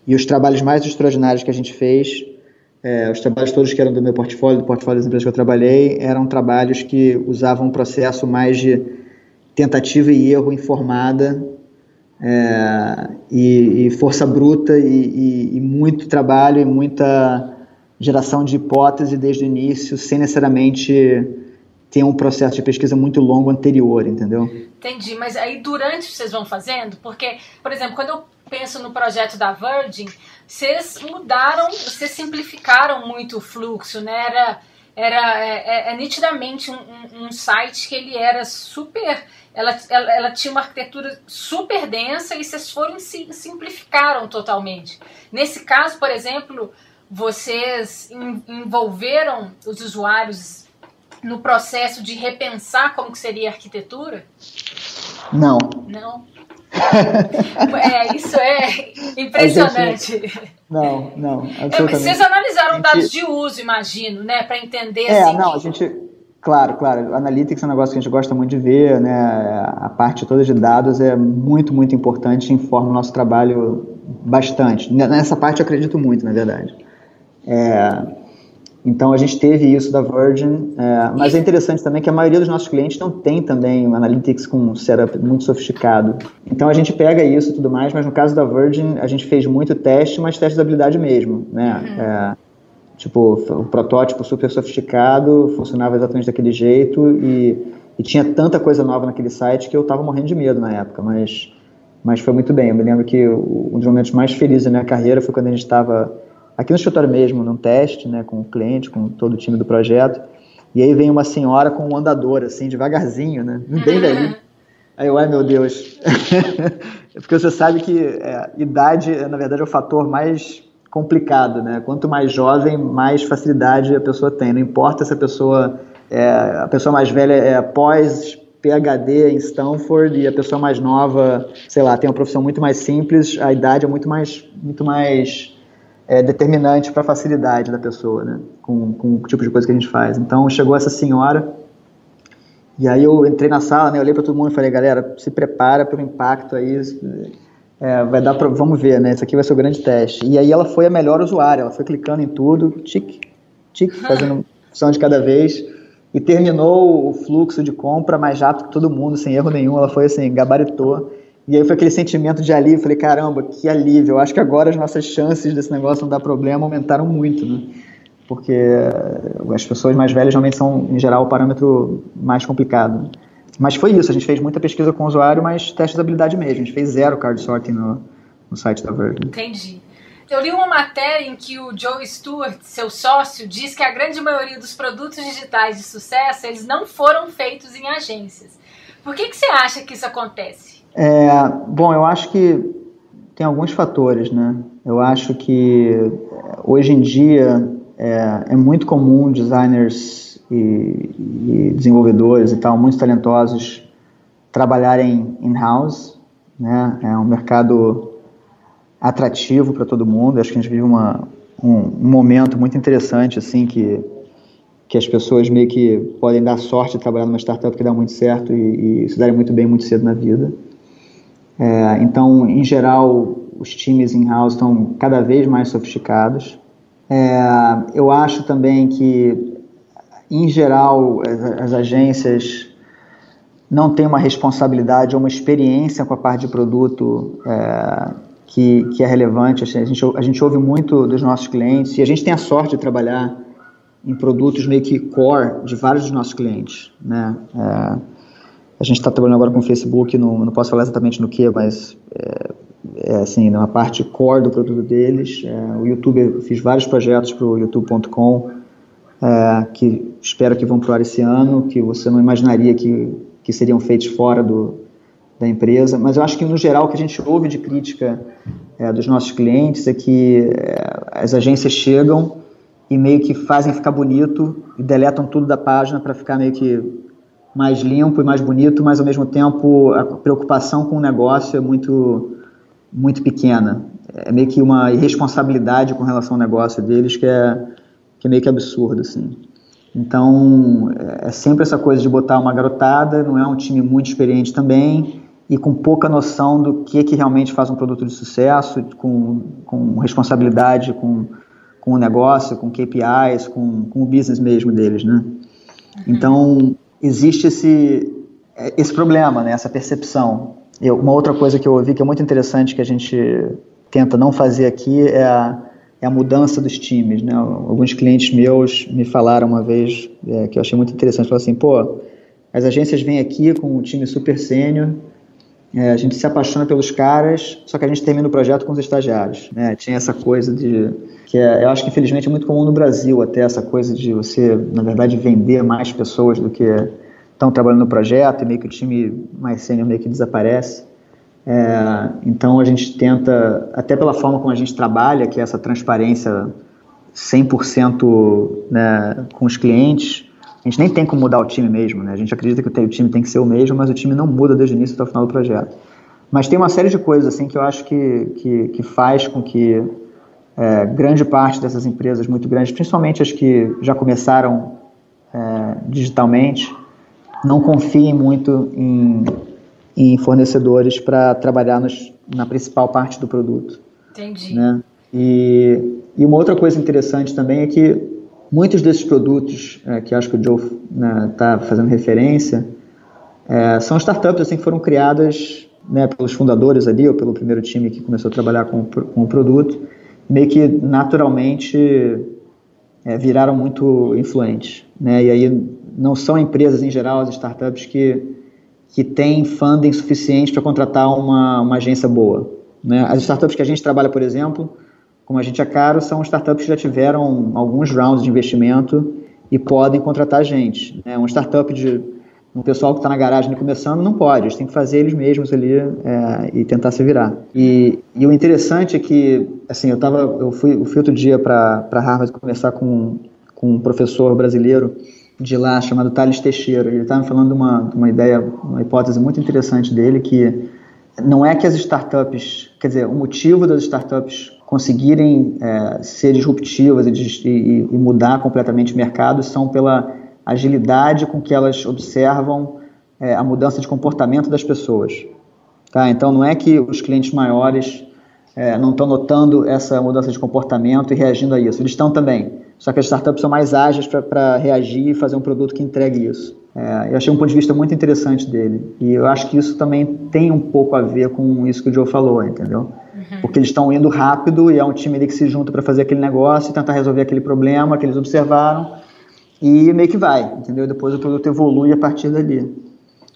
E os trabalhos mais extraordinários que a gente fez, é, os trabalhos todos que eram do meu portfólio, do portfólio das empresas que eu trabalhei, eram trabalhos que usavam um processo mais de tentativa e erro informada é, e, e, força bruta e, e, e muito trabalho e muita geração de hipótese desde o início, sem necessariamente tem um processo de pesquisa muito longo anterior, entendeu? Entendi, mas aí durante vocês vão fazendo, porque, por exemplo, quando eu penso no projeto da Virgin, vocês mudaram, vocês simplificaram muito o fluxo, né? Era, era é, é, é nitidamente um, um, um, site que ele era super, ela, ela, ela, tinha uma arquitetura super densa e vocês foram se simplificaram totalmente. Nesse caso, por exemplo, vocês envolveram os usuários no processo de repensar como que seria a arquitetura? Não. Não. é, isso é impressionante. Gente, não, não, absolutamente. Vocês analisaram gente, dados de uso, imagino, né, para entender é, assim. não, que... a gente, claro, claro, analytics é um negócio que a gente gosta muito de ver, né, a parte toda de dados é muito, muito importante, informa o nosso trabalho bastante. Nessa parte eu acredito muito, na verdade. É, então a gente teve isso da Virgin, é, mas é interessante também que a maioria dos nossos clientes não tem também um analytics com um setup muito sofisticado. Então a gente pega isso e tudo mais, mas no caso da Virgin a gente fez muito teste, mas teste de habilidade mesmo, né? Uhum. É, tipo, o protótipo super sofisticado, funcionava exatamente daquele jeito e, e tinha tanta coisa nova naquele site que eu estava morrendo de medo na época, mas, mas foi muito bem. Eu me lembro que um dos momentos mais felizes da minha carreira foi quando a gente estava aqui no escritório mesmo, num teste, né, com o cliente, com todo o time do projeto. E aí vem uma senhora com um andador, assim, devagarzinho, né, bem velhinho. Aí eu, ai meu Deus. Porque você sabe que é, idade, na verdade, é o fator mais complicado, né? Quanto mais jovem, mais facilidade a pessoa tem. Não importa se a pessoa, é, a pessoa mais velha é pós PhD em Stanford e a pessoa mais nova, sei lá, tem uma profissão muito mais simples, a idade é muito mais, muito mais é, determinante para a facilidade da pessoa, né? Com, com o tipo de coisa que a gente faz. Então chegou essa senhora e aí eu entrei na sala, né? Olhei para todo mundo e falei, galera, se prepara para o impacto aí. É, vai dar pra, vamos ver, né? Isso aqui vai ser o grande teste. E aí ela foi a melhor usuária, ela foi clicando em tudo, tic, tic, fazendo opção de cada vez e terminou o fluxo de compra mais rápido que todo mundo, sem erro nenhum. Ela foi assim, gabaritou. E aí foi aquele sentimento de alívio. Falei, caramba, que alívio. Eu acho que agora as nossas chances desse negócio não dar problema aumentaram muito, né? Porque eh, as pessoas mais velhas realmente são, em geral, o parâmetro mais complicado. Mas foi isso, a gente fez muita pesquisa com o usuário, mas teste de habilidade mesmo. A gente fez zero card sorting no, no site da Virgin. Entendi. Eu li uma matéria em que o Joe Stewart, seu sócio, diz que a grande maioria dos produtos digitais de sucesso eles não foram feitos em agências. Por que, que você acha que isso acontece? É, bom, eu acho que tem alguns fatores, né? Eu acho que hoje em dia é, é muito comum designers e, e, desenvolvedores e tal, muito talentosos, trabalharem in-house, né? É um mercado atrativo para todo mundo. Acho que a gente vive uma, um, um, momento muito interessante, assim, que, que as pessoas meio que podem dar sorte de trabalhar numa startup que dá muito certo e, e se darem muito bem muito cedo na vida. É, então, em geral, os times in-house estão cada vez mais sofisticados. É, eu acho também que, em geral, as, as agências não têm uma responsabilidade ou uma experiência com a parte de produto é, que, que é relevante. A gente, a gente ouve muito dos nossos clientes e a gente tem a sorte de trabalhar em produtos meio que core de vários dos nossos clientes. Né? É, a gente está trabalhando agora com o Facebook, não, não posso falar exatamente no que, mas é, é assim, na parte core do produto deles. É, o YouTube, eu fiz vários projetos para o youtube.com é, que espero que vão para o ar esse ano, que você não imaginaria que, que seriam feitos fora do, da empresa, mas eu acho que no geral o que a gente ouve de crítica é, dos nossos clientes é que é, as agências chegam e meio que fazem ficar bonito e deletam tudo da página para ficar meio que mais limpo e mais bonito, mas ao mesmo tempo a preocupação com o negócio é muito muito pequena. É meio que uma irresponsabilidade com relação ao negócio deles que é, que é meio que absurdo, assim. Então, é, é sempre essa coisa de botar uma garotada, não é um time muito experiente também, e com pouca noção do que, que realmente faz um produto de sucesso, com, com responsabilidade com, com o negócio, com KPIs, com, com o business mesmo deles, né? Então, existe esse, esse problema, né? essa percepção. Eu, uma outra coisa que eu ouvi que é muito interessante que a gente tenta não fazer aqui é a, é a mudança dos times, né? Alguns clientes meus me falaram uma vez, é, que eu achei muito interessante, falaram assim, pô, as agências vêm aqui com um time super sênior, é, a gente se apaixona pelos caras, só que a gente termina o projeto com os estagiários. Né? Tinha essa coisa de. que é, eu acho que infelizmente é muito comum no Brasil até essa coisa de você, na verdade, vender mais pessoas do que estão trabalhando no projeto e meio que o time mais sênior meio que desaparece. É, então a gente tenta, até pela forma como a gente trabalha, que é essa transparência 100% né, com os clientes, a gente nem tem como mudar o time mesmo, né? A gente acredita que o time tem que ser o mesmo, mas o time não muda desde o início até o final do projeto. Mas tem uma série de coisas assim que eu acho que, que, que faz com que é, grande parte dessas empresas muito grandes, principalmente as que já começaram é, digitalmente, não confiem muito em, em fornecedores para trabalhar nos, na principal parte do produto. Entendi. Né? E, e uma outra coisa interessante também é que Muitos desses produtos é, que acho que o Joe está né, tá fazendo referência é, são startups assim, que foram criadas né, pelos fundadores ali, ou pelo primeiro time que começou a trabalhar com, com o produto, meio que naturalmente é, viraram muito influentes. Né? E aí não são empresas em geral, as startups que, que têm funding suficiente para contratar uma, uma agência boa. Né? As startups que a gente trabalha, por exemplo, como a gente é caro, são startups que já tiveram alguns rounds de investimento e podem contratar gente. Né? Um startup de um pessoal que está na garagem começando não pode, eles têm que fazer eles mesmos ali é, e tentar se virar. E, e, o interessante é que, assim, eu tava, eu fui, eu fui outro dia para Harvard conversar com, com um professor brasileiro de lá chamado Thales Teixeira. Ele estava falando de uma, uma ideia, uma hipótese muito interessante dele que não é que as startups, quer dizer, o motivo das startups conseguirem é, ser disruptivas e, e, e, mudar completamente o mercado são pela agilidade com que elas observam é, a mudança de comportamento das pessoas. Tá? Então, não é que os clientes maiores é, não estão notando essa mudança de comportamento e reagindo a isso. Eles estão também. Só que as startups são mais ágeis para reagir e fazer um produto que entregue isso. É, eu achei um ponto de vista muito interessante dele. E eu acho que isso também tem um pouco a ver com isso que o Joe falou, entendeu? Uhum. Porque eles estão indo rápido e é um time ali que se junta para fazer aquele negócio e tentar resolver aquele problema que eles observaram e meio que vai, entendeu? Depois o produto evolui a partir dali.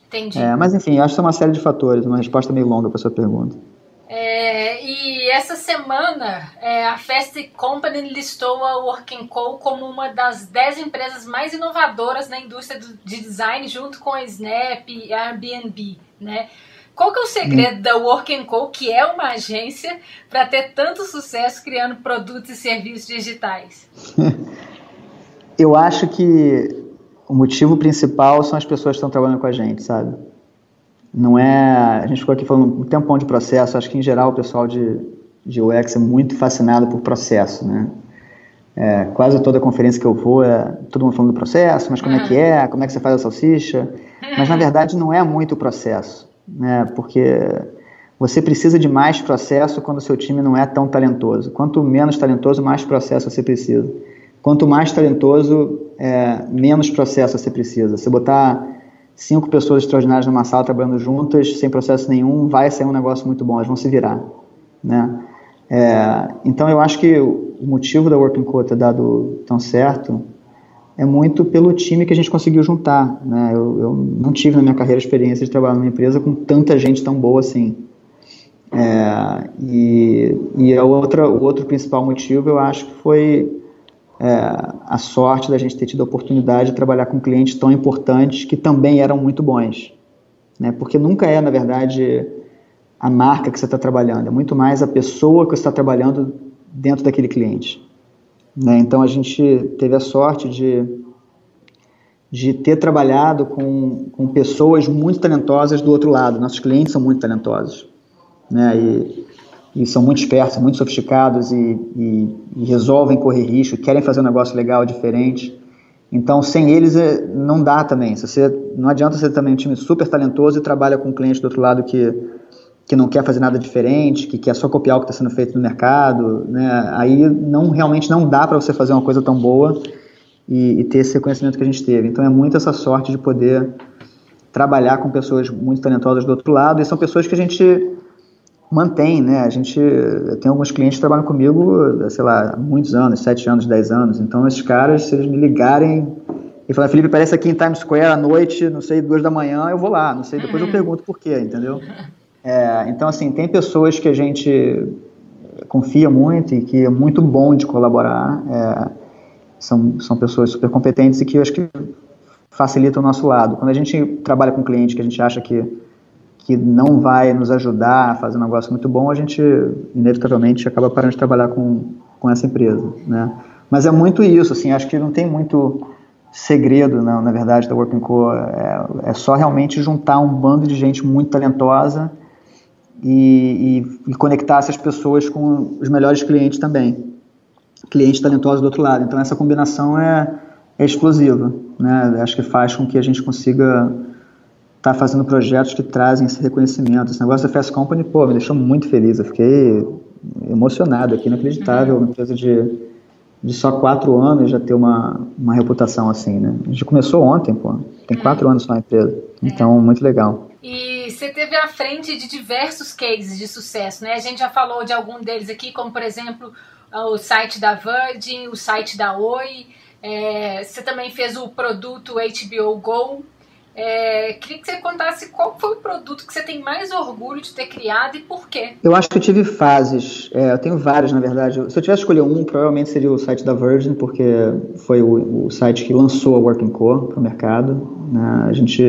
Entendi. É, mas enfim, acho que é uma série de fatores, uma resposta meio longa para sua pergunta. É, e essa semana é, a Fast Company listou a Working Co como uma das 10 empresas mais inovadoras na indústria do, de design, junto com a Snap e a Airbnb, né? Qual que é o segredo hum. da Working Co, que é uma agência, para ter tanto sucesso criando produtos e serviços digitais? Eu acho que o motivo principal são as pessoas que estão trabalhando com a gente, sabe? Não é. A gente ficou aqui falando um tempão de processo, acho que em geral o pessoal de, de UX é muito fascinado por processo, né? É, quase toda conferência que eu vou é todo mundo falando do processo, mas como é que é, como é que você faz a salsicha. Mas na verdade não é muito o processo, né? Porque você precisa de mais processo quando o seu time não é tão talentoso. Quanto menos talentoso, mais processo você precisa. Quanto mais talentoso, é, menos processo você precisa. Se botar cinco pessoas extraordinárias numa sala trabalhando juntas, sem processo nenhum, vai sair um negócio muito bom, elas vão se virar. Né? É, então eu acho que o motivo da Working ter dado tão certo é muito pelo time que a gente conseguiu juntar. Né? Eu, eu não tive na minha carreira experiência de trabalhar numa empresa com tanta gente tão boa assim. É, e e a outra, o outro principal motivo eu acho que foi é, a sorte da gente ter tido a oportunidade de trabalhar com clientes tão importantes que também eram muito bons. Né? Porque nunca é, na verdade, a marca que você está trabalhando, é muito mais a pessoa que você está trabalhando dentro daquele cliente. Né? Então a gente teve a sorte de, de ter trabalhado com, com pessoas muito talentosas do outro lado. Nossos clientes são muito talentosos. Né? E, e são muito espertos, muito sofisticados e, e, e, resolvem correr risco, querem fazer um negócio legal, diferente. Então, sem eles, é, não dá também. Se você, não adianta você também um time super talentoso e trabalha com um cliente do outro lado que, que não quer fazer nada diferente, que quer só copiar o que está sendo feito no mercado. Né? Aí não, realmente não dá para você fazer uma coisa tão boa e, e ter esse reconhecimento que a gente teve. Então, é muito essa sorte de poder trabalhar com pessoas muito talentosas do outro lado e são pessoas que a gente mantém, né? A gente tem alguns clientes que trabalham comigo, sei lá, há muitos anos, sete anos, dez anos. Então, esses caras, se eles me ligarem e falarem, Felipe, aparece aqui em Times Square à noite, não sei, duas da manhã, eu vou lá, não sei, depois eu pergunto por quê, entendeu? É, então, assim, tem pessoas que a gente confia muito e que é muito bom de colaborar. É, são, são pessoas super competentes e que eu acho que facilitam o nosso lado. Quando a gente trabalha com cliente que a gente acha que que não vai nos ajudar a fazer um negócio muito bom, a gente inevitavelmente acaba parando de trabalhar com, com essa empresa, né? Mas é muito isso, assim, acho que não tem muito segredo, não, na verdade, da Working Co. É, é só realmente juntar um bando de gente muito talentosa e, e, e, conectar essas pessoas com os melhores clientes também, clientes talentosos do outro lado. Então essa combinação é, é explosiva, né? Acho que faz com que a gente consiga está fazendo projetos que trazem esse reconhecimento. Esse negócio da Fast Company, pô, me deixou muito feliz. Eu fiquei emocionado aqui, inacreditável. Uma empresa de, de só quatro anos já ter uma, uma reputação assim, né? A gente começou ontem, pô. Tem quatro anos só a empresa. Então, muito legal. E você teve à frente de diversos cases de sucesso, né? A gente já falou de algum deles aqui, como por exemplo o site da Virgin, o site da Oi. É, você também fez o produto HBO Go, é, queria que você contasse qual foi o produto que você tem mais orgulho de ter criado e por quê. Eu acho que eu tive fases, é, eu tenho várias na verdade. Se eu tivesse escolher um, provavelmente seria o site da Virgin, porque foi o, o site que lançou a Working Co para o mercado. Né? A gente,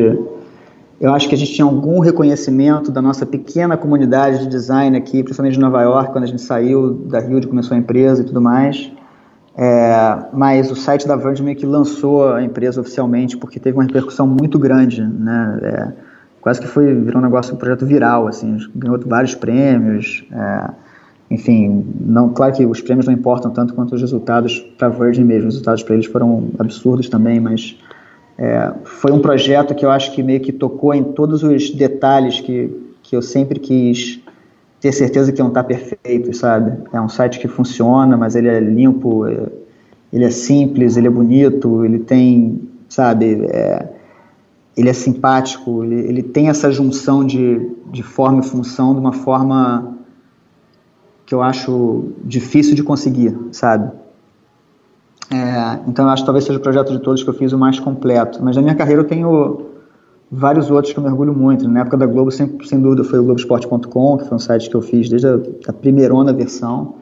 eu acho que a gente tinha algum reconhecimento da nossa pequena comunidade de design aqui, principalmente de Nova York, quando a gente saiu da Rio e começou a empresa e tudo mais. É, mas o site da Verge meio que lançou a empresa oficialmente porque teve uma repercussão muito grande, né? É, quase que foi virou um negócio, um projeto viral, assim, ganhou vários prêmios. É, enfim, não, claro que os prêmios não importam tanto quanto os resultados para a Virgin mesmo. Os resultados para eles foram absurdos também, mas é, foi um projeto que eu acho que meio que tocou em todos os detalhes que, que eu sempre quis ter certeza que não está perfeito, sabe? É um site que funciona, mas ele é limpo, é, ele é simples, ele é bonito, ele tem, sabe, é, ele é simpático, ele, ele tem essa junção de, de forma e função de uma forma que eu acho difícil de conseguir, sabe? É, então eu acho que talvez seja o projeto de todos que eu fiz o mais completo. Mas na minha carreira eu tenho vários outros que eu mergulho muito. Na época da Globo, sem, sem dúvida, foi o Globoesporte.com, que foi um site que eu fiz desde a, a primeirona versão.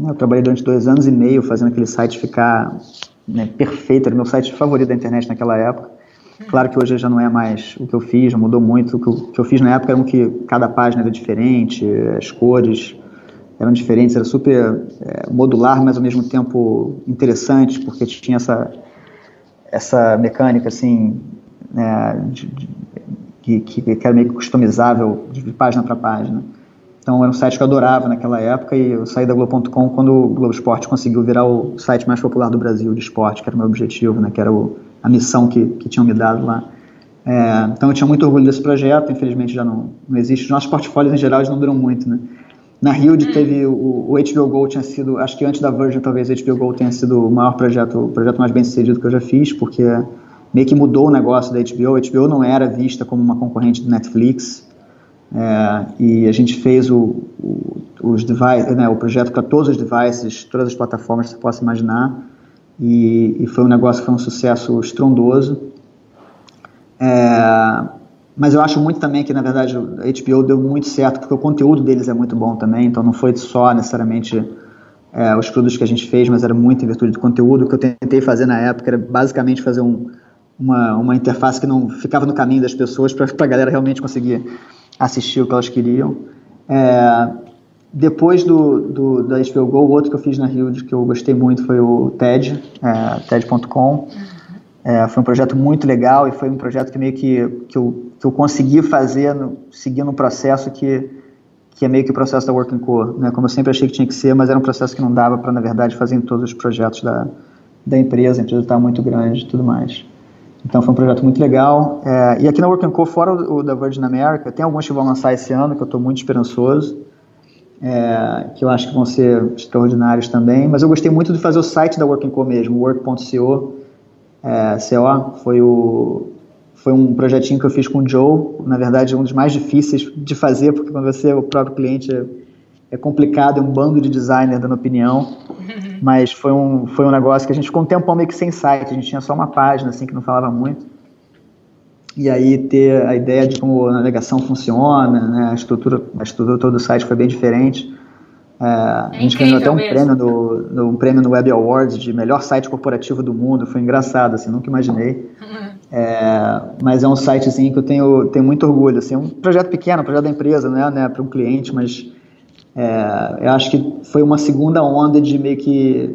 Eu trabalhei durante dois anos e meio fazendo aquele site ficar né, perfeito, era meu site favorito da internet naquela época. Claro que hoje já não é mais o que eu fiz, já mudou muito. O que eu, o que eu fiz na época era um que cada página era diferente, as cores eram diferentes, era super é, modular, mas ao mesmo tempo interessante, porque tinha essa, essa mecânica assim, né, de, de, que, que, era meio que customizável de página para página. Então era um site que eu adorava naquela época e eu saí da Globo.com quando o Globo Esporte conseguiu virar o site mais popular do Brasil de esporte, que era o meu objetivo, né, que era o, a missão que, que tinham me dado lá. É, então eu tinha muito orgulho desse projeto, infelizmente já não, não existe. Os nossos portfólios em geral não duram muito, né? Na Hilde hum. teve o, o, HBO Go tinha sido, acho que antes da Virgin talvez o HBO Go tenha sido o maior projeto, o projeto mais bem sucedido que eu já fiz, porque meio que mudou o negócio da HBO. A HBO não era vista como uma concorrente do Netflix. É, e a gente fez o, o, os device, né, o projeto para todos os devices, todas as plataformas que você possa imaginar. E, e foi um negócio que foi um sucesso estrondoso. É, mas eu acho muito também que, na verdade, a HBO deu muito certo, porque o conteúdo deles é muito bom também, então não foi só necessariamente é, os produtos que a gente fez, mas era muito em virtude do conteúdo. O que eu tentei fazer na época era basicamente fazer um, uma, uma interface que não ficava no caminho das pessoas para a galera realmente conseguir assistir o que elas queriam. É, depois do, do, da HBO Go, o outro que eu fiz na Rio que eu gostei muito foi o TED, é, TED.com. É, foi um projeto muito legal e foi um projeto que meio que, que, eu, que eu consegui fazer no, seguindo um processo que, que é meio que o processo da Working Core, né? como eu sempre achei que tinha que ser, mas era um processo que não dava para, na verdade, fazer em todos os projetos da, da empresa, a empresa estava muito grande e tudo mais. Então foi um projeto muito legal. É, e aqui na Working Core, fora o, o, da Virgin America, tem alguns que vão lançar esse ano, que eu estou muito esperançoso, é, que eu acho que vão ser extraordinários também, mas eu gostei muito de fazer o site da Working Core mesmo, work.co, é, CO, foi, o, foi um projetinho que eu fiz com o Joe, na verdade um dos mais difíceis de fazer, porque quando você é o próprio cliente é, é complicado, é um bando de designer dando opinião, mas foi um, foi um negócio que a gente ficou um tempão meio que sem site, a gente tinha só uma página assim que não falava muito, e aí ter a ideia de como a navegação funciona, né, a estrutura, a estrutura toda do site foi bem diferente, é, a gente ganhou até um prêmio, no, no, um prêmio no Web Awards de melhor site corporativo do mundo. Foi engraçado, assim, nunca imaginei. É, mas é um sitezinho que eu tenho, tenho muito orgulho. Assim, é um projeto pequeno, um projeto da empresa, né, né para um cliente, mas é, eu acho que foi uma segunda onda de meio que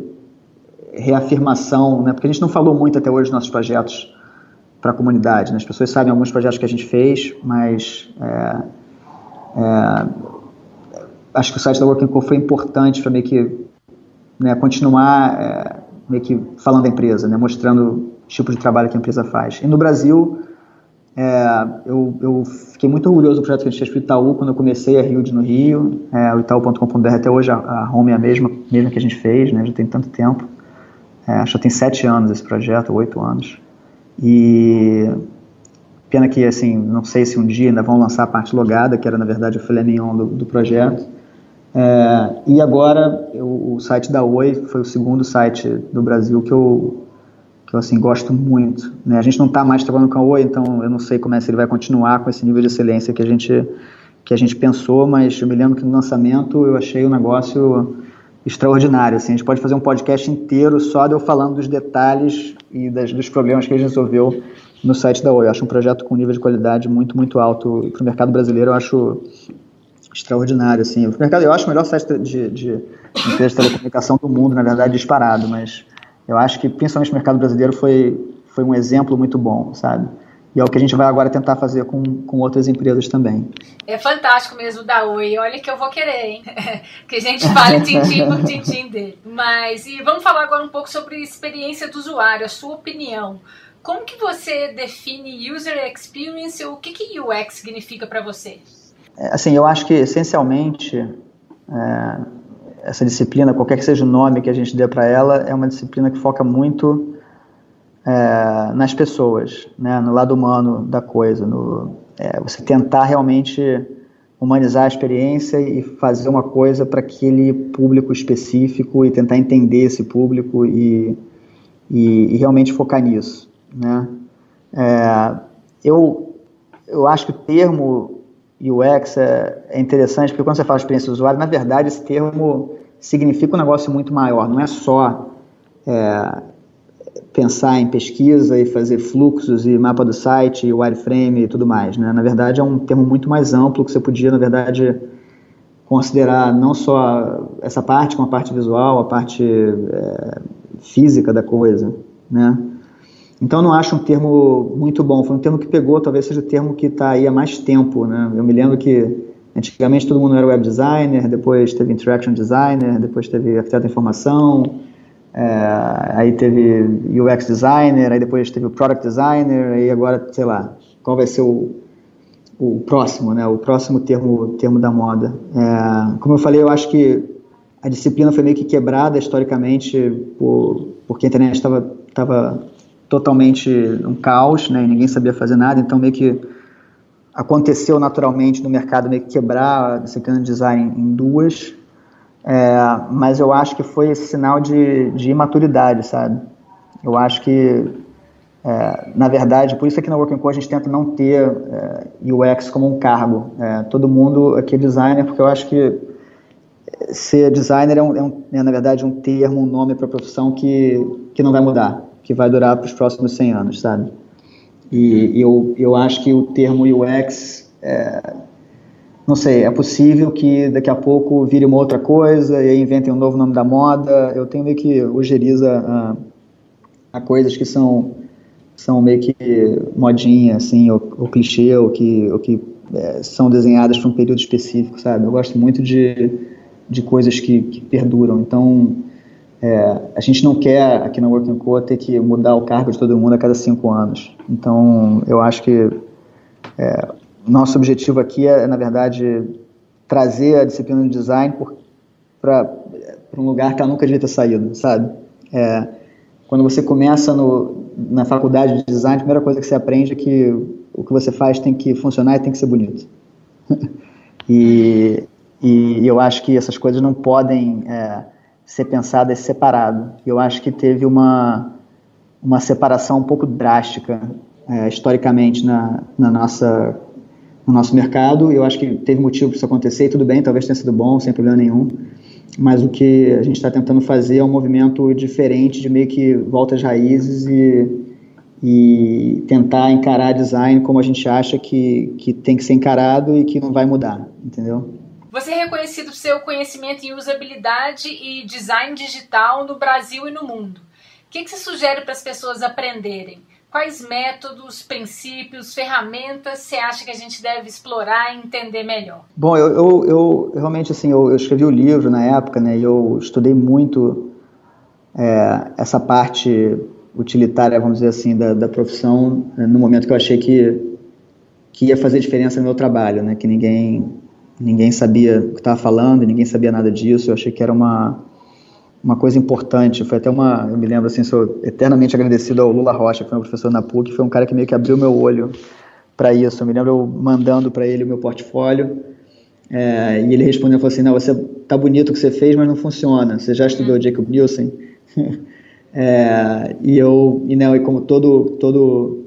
reafirmação, né, porque a gente não falou muito até hoje dos nossos projetos para a comunidade. Né, as pessoas sabem alguns projetos que a gente fez, mas é, é acho que o site da Working Co foi importante para meio que né, continuar é, meio que falando da empresa, né, mostrando tipo de trabalho que a empresa faz. E no Brasil, é, eu, eu, fiquei muito orgulhoso do projeto que a gente fez para o Itaú quando eu comecei a Rio no Rio. É, o Itaú.com.br até hoje a, a home é a mesma, mesma que a gente fez, né, já tem tanto tempo. É, acho que tem sete anos esse projeto, oito anos. E pena que, assim, não sei se um dia ainda vão lançar a parte logada, que era, na verdade, o filé mignon do, do projeto. É, e agora eu, o site da Oi foi o segundo site do Brasil que eu, eu assim, gosto muito. Né? A gente não está mais trabalhando com a Oi, então eu não sei como é se ele vai continuar com esse nível de excelência que a gente, que a gente pensou, mas eu me lembro que no lançamento eu achei um negócio extraordinário. Assim, a gente pode fazer um podcast inteiro só de eu falando dos detalhes e das, dos problemas que a gente resolveu no site da Oi. Eu acho um projeto com nível de qualidade muito, muito alto. E para o mercado brasileiro eu acho extraordinário, assim. O mercado, eu acho o melhor site de, de, de empresa de telecomunicação do mundo, na verdade, disparado, mas eu acho que principalmente o mercado brasileiro foi, foi um exemplo muito bom, sabe? E é o que a gente vai agora tentar fazer com, com outras empresas também. É fantástico mesmo da Oi. Olha que eu vou querer, hein? que a gente fale tintim por tintim dele. Mas, e vamos falar agora um pouco sobre experiência do usuário, a sua opinião. Como que você define User Experience? O que, que UX significa para você? É, assim, eu acho que, essencialmente, é, essa disciplina, qualquer que seja o nome que a gente dê para ela, é uma disciplina que foca muito é, nas pessoas, né, no lado humano da coisa, no, é, você tentar realmente humanizar a experiência e fazer uma coisa para aquele público específico e tentar entender esse público e, e, e realmente focar nisso, né? É, eu, eu acho que o termo UX é, é interessante porque quando você fala experiência do usuário, na verdade esse termo significa um negócio muito maior, não é só é, pensar em pesquisa e fazer fluxos e mapa do site, e wireframe e tudo mais. Né? Na verdade, é um termo muito mais amplo que você podia, na verdade, considerar não só essa parte, como a parte visual, a parte é, física da coisa. Né? Então, não acho um termo muito bom. Foi um termo que pegou, talvez seja o termo que está aí há mais tempo. Né? Eu me lembro que antigamente todo mundo era web designer, depois teve interaction designer, depois teve arquiteto de informação, é, aí teve UX designer, aí depois teve o product designer, aí agora, sei lá, qual vai ser o, o próximo, né? O próximo termo, termo da moda. É, como eu falei, eu acho que a disciplina foi meio que quebrada historicamente por, porque a internet estava totalmente um caos, né? Ninguém sabia fazer nada, então meio que aconteceu naturalmente no mercado meio que quebrar a disciplina de design em duas é, mas eu acho que foi esse sinal de, de imaturidade, sabe? Eu acho que, é, na verdade, por isso aqui na Working Co a gente tenta não ter é, UX como um cargo. É, todo mundo aqui é designer, porque eu acho que ser designer é, um, é, um, é na verdade, um termo, um nome para a profissão que, que não vai mudar, que vai durar para os próximos 100 anos, sabe? E eu, eu acho que o termo UX é, não sei, é possível que daqui a pouco vire uma outra coisa e inventem um novo nome da moda. Eu tenho meio que ojeriza a, a coisas que são, são meio que modinha, assim, ou, ou clichê, ou que, ou que é, são desenhadas para um período específico, sabe? Eu gosto muito de, de coisas que, que perduram. Então, é, a gente não quer aqui na Working Co ter que mudar o cargo de todo mundo a cada cinco anos. Então, eu acho que é, nosso objetivo aqui é, na verdade, trazer a disciplina de design para um lugar que ela nunca devia ter saído, sabe? É, quando você começa no, na faculdade de design, a primeira coisa que você aprende é que o que você faz tem que funcionar e tem que ser bonito. e, e eu acho que essas coisas não podem é, ser pensadas separado. Eu acho que teve uma, uma separação um pouco drástica, é, historicamente, na, na nossa no nosso mercado. Eu acho que teve motivo para isso acontecer e tudo bem, talvez tenha sido bom, sem problema nenhum. Mas o que a gente está tentando fazer é um movimento diferente de meio que volta às raízes e, e tentar encarar design como a gente acha que, que tem que ser encarado e que não vai mudar, entendeu? Você é reconhecido por seu conhecimento em usabilidade e design digital no Brasil e no mundo. O que, que você sugere para as pessoas aprenderem? Quais métodos, princípios, ferramentas você acha que a gente deve explorar e entender melhor? Bom, eu, eu, eu realmente assim, eu, eu, escrevi o livro na época, né? E eu estudei muito é, essa parte utilitária, vamos dizer assim, da, da profissão né, no momento que eu achei que, que ia fazer diferença no meu trabalho, né? Que ninguém ninguém sabia o que estava falando, ninguém sabia nada disso. Eu achei que era uma uma coisa importante, foi até uma, eu me lembro assim, sou eternamente agradecido ao Lula Rocha, que foi meu professor na PUC, foi um cara que meio que abriu meu olho para isso. Eu me lembro eu mandando para ele o meu portfólio, é, e ele respondeu, falou assim, não, você tá bonito o que você fez, mas não funciona. Você já estudou Jacob Nielsen? é, e eu, e, né, e como todo todo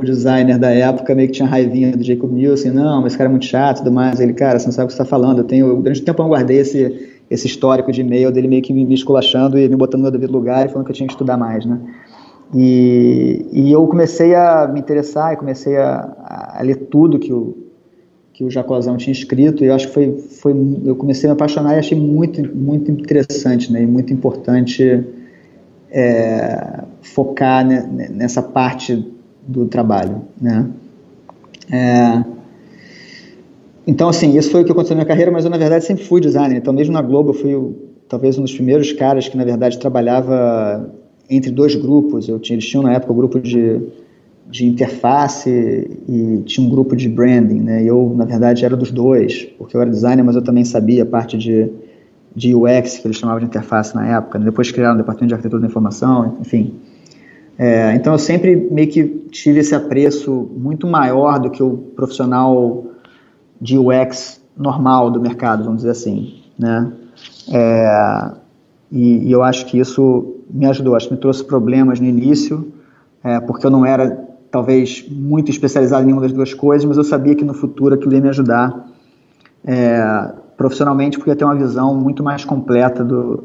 o designer da época meio que tinha raivinha do Jacob Nielsen, não, mas esse cara é muito chato e tudo mais. Ele, cara, você não sabe o que você está falando. Eu tenho, durante tempo eu guardei esse esse histórico de e-mail dele meio que me, esculachando e me botando no devido lugar e falando que eu tinha que estudar mais, né? E, e eu comecei a me interessar e comecei a, a ler tudo que o, que o Jacozão tinha escrito, e eu acho que foi, foi, eu comecei a me apaixonar e achei muito, muito interessante, né, e muito importante é, focar nessa parte do trabalho, né. É, então, assim, isso foi o que aconteceu na minha carreira, mas eu, na verdade, sempre fui designer. Então, mesmo na Globo, eu fui talvez um dos primeiros caras que, na verdade, trabalhava entre dois grupos. Eu tinha, eles tinham, na época, o um grupo de de interface e tinha um grupo de branding, né? Eu, na verdade, era dos dois, porque eu era designer, mas eu também sabia a parte de, de UX, que eles chamavam de interface na época. Né? Depois criaram o departamento de arquitetura da informação, enfim. É, então, eu sempre meio que tive esse apreço muito maior do que o profissional de UX normal do mercado, vamos dizer assim, né? É, e, e eu acho que isso me ajudou, acho que me trouxe problemas no início, é, porque eu não era talvez muito especializado em nenhuma das duas coisas, mas eu sabia que no futuro aquilo ia me ajudar é, profissionalmente, porque ia ter uma visão muito mais completa do,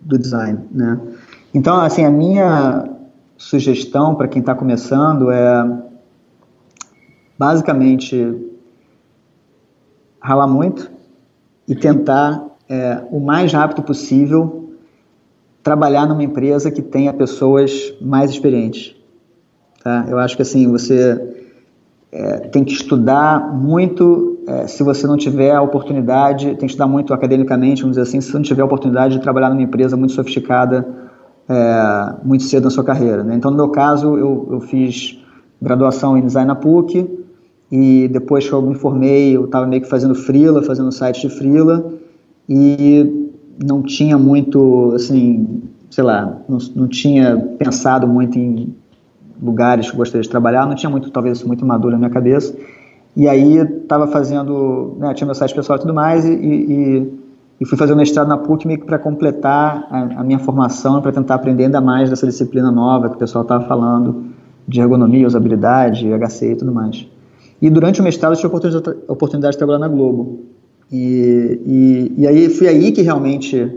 do design, né? Então, assim, a minha sugestão para quem está começando é basicamente ralar muito e tentar é, o mais rápido possível trabalhar numa empresa que tenha pessoas mais experientes. Tá? Eu acho que assim, você é, tem que estudar muito, é, se você não tiver a oportunidade, tem que estudar muito academicamente, vamos dizer assim, se você não tiver a oportunidade de trabalhar numa empresa muito sofisticada é, muito cedo na sua carreira. Né? Então, no meu caso, eu, eu fiz graduação em design na PUC e depois que eu me formei, eu estava meio que fazendo freela, fazendo site de freela e não tinha muito, assim, sei lá, não, não tinha pensado muito em lugares que eu gostaria de trabalhar, não tinha muito, talvez, muito maduro na minha cabeça. E aí estava fazendo, né, tinha meu site pessoal e tudo mais, e, e, e fui fazer o mestrado na PUC meio que para completar a, a, minha formação, para tentar aprender ainda mais dessa disciplina nova que o pessoal estava falando, de ergonomia, usabilidade, HC e tudo mais. E durante o mestrado eu tive a oportunidade de trabalhar na Globo. E, e, e aí foi aí que realmente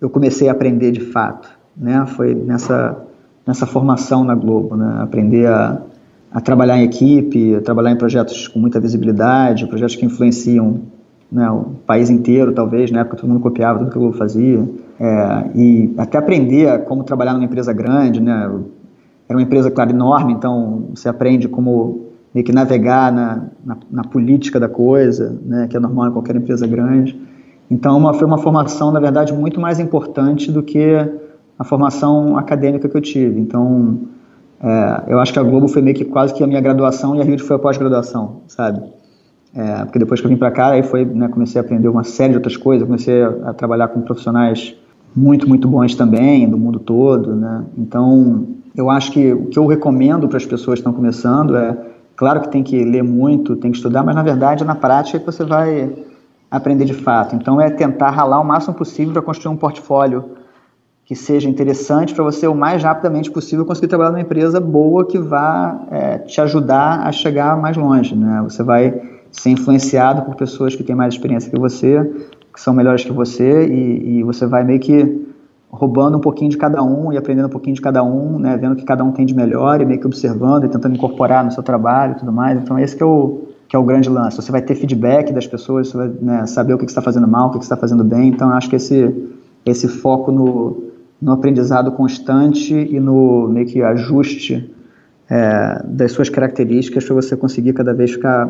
eu comecei a aprender de fato, né? Foi nessa nessa formação na Globo, né? aprender a, a trabalhar em equipe, a trabalhar em projetos com muita visibilidade, projetos que influenciam né, o país inteiro, talvez, na época todo mundo copiava tudo que a Globo fazia, é, e até aprender como trabalhar numa empresa grande, né, era uma empresa, claro, enorme, então você aprende como meio que navegar na, na, na política da coisa, né, que é normal em qualquer empresa grande. Então uma, foi uma formação, na verdade, muito mais importante do que a formação acadêmica que eu tive. Então, é, eu acho que a Globo foi meio que quase que a minha graduação e a Rio foi a pós-graduação, sabe? É, porque depois que eu vim para cá, aí foi, né, comecei a aprender uma série de outras coisas, comecei a, trabalhar com profissionais muito, muito bons também, do mundo todo, né? Então, eu acho que o que eu recomendo para as pessoas que estão começando é, claro que tem que ler muito, tem que estudar, mas na verdade, na prática, é que você vai aprender de fato. Então, é tentar ralar o máximo possível para construir um portfólio que seja interessante para você o mais rapidamente possível conseguir trabalhar numa empresa boa que vá é, te ajudar a chegar mais longe. Né? Você vai ser influenciado por pessoas que têm mais experiência que você, que são melhores que você, e, e você vai meio que roubando um pouquinho de cada um e aprendendo um pouquinho de cada um, né? vendo o que cada um tem de melhor e meio que observando e tentando incorporar no seu trabalho e tudo mais. Então, esse que é o, que é o grande lance. Você vai ter feedback das pessoas, você vai né, saber o que, está fazendo mal, o que, que está fazendo bem. Então, acho que esse, esse foco no, no aprendizado constante e no meio que ajuste é, das suas características para você conseguir cada vez ficar,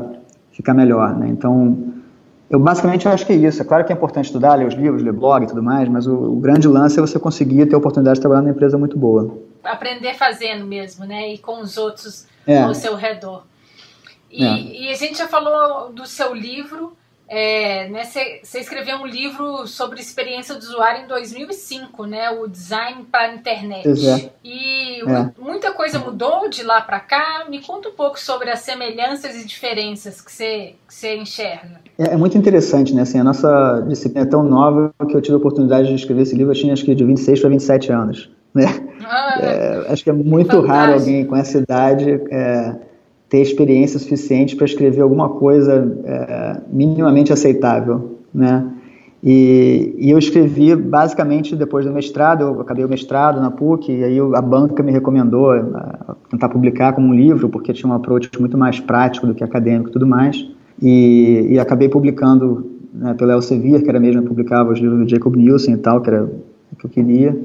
ficar melhor. Né? Então, eu basicamente acho que é isso. É claro que é importante estudar, ler os livros, ler blog e tudo mais, mas o, o grande lance é você conseguir ter a oportunidade de trabalhar numa empresa muito boa. Aprender fazendo mesmo, né? E com os outros é. ao seu redor. E, é. e a gente já falou do seu livro, é, né, você escreveu um livro sobre experiência do usuário em 2005, né, o Design para a Internet. É. E é. muita coisa mudou de lá para cá. Me conta um pouco sobre as semelhanças e diferenças que você que enxerga. É, é, muito interessante, né? Assim, a nossa disciplina é tão nova que eu tive a oportunidade de escrever esse livro, eu tinha acho que de 26 para 27 anos. Né? Ah, é, acho que é muito fantástico. raro alguém com essa idade é, ter experiência suficiente para escrever alguma coisa é, minimamente aceitável, né? E, e, eu escrevi basicamente depois do mestrado, eu acabei o mestrado na PUC, e aí a banca me recomendou tentar publicar como um livro, porque tinha um approach muito mais prático do que acadêmico e tudo mais. E, e acabei publicando né, pela Elsevier, que era mesmo que publicava os livros do Jacob Nielsen e tal, que era o que eu queria.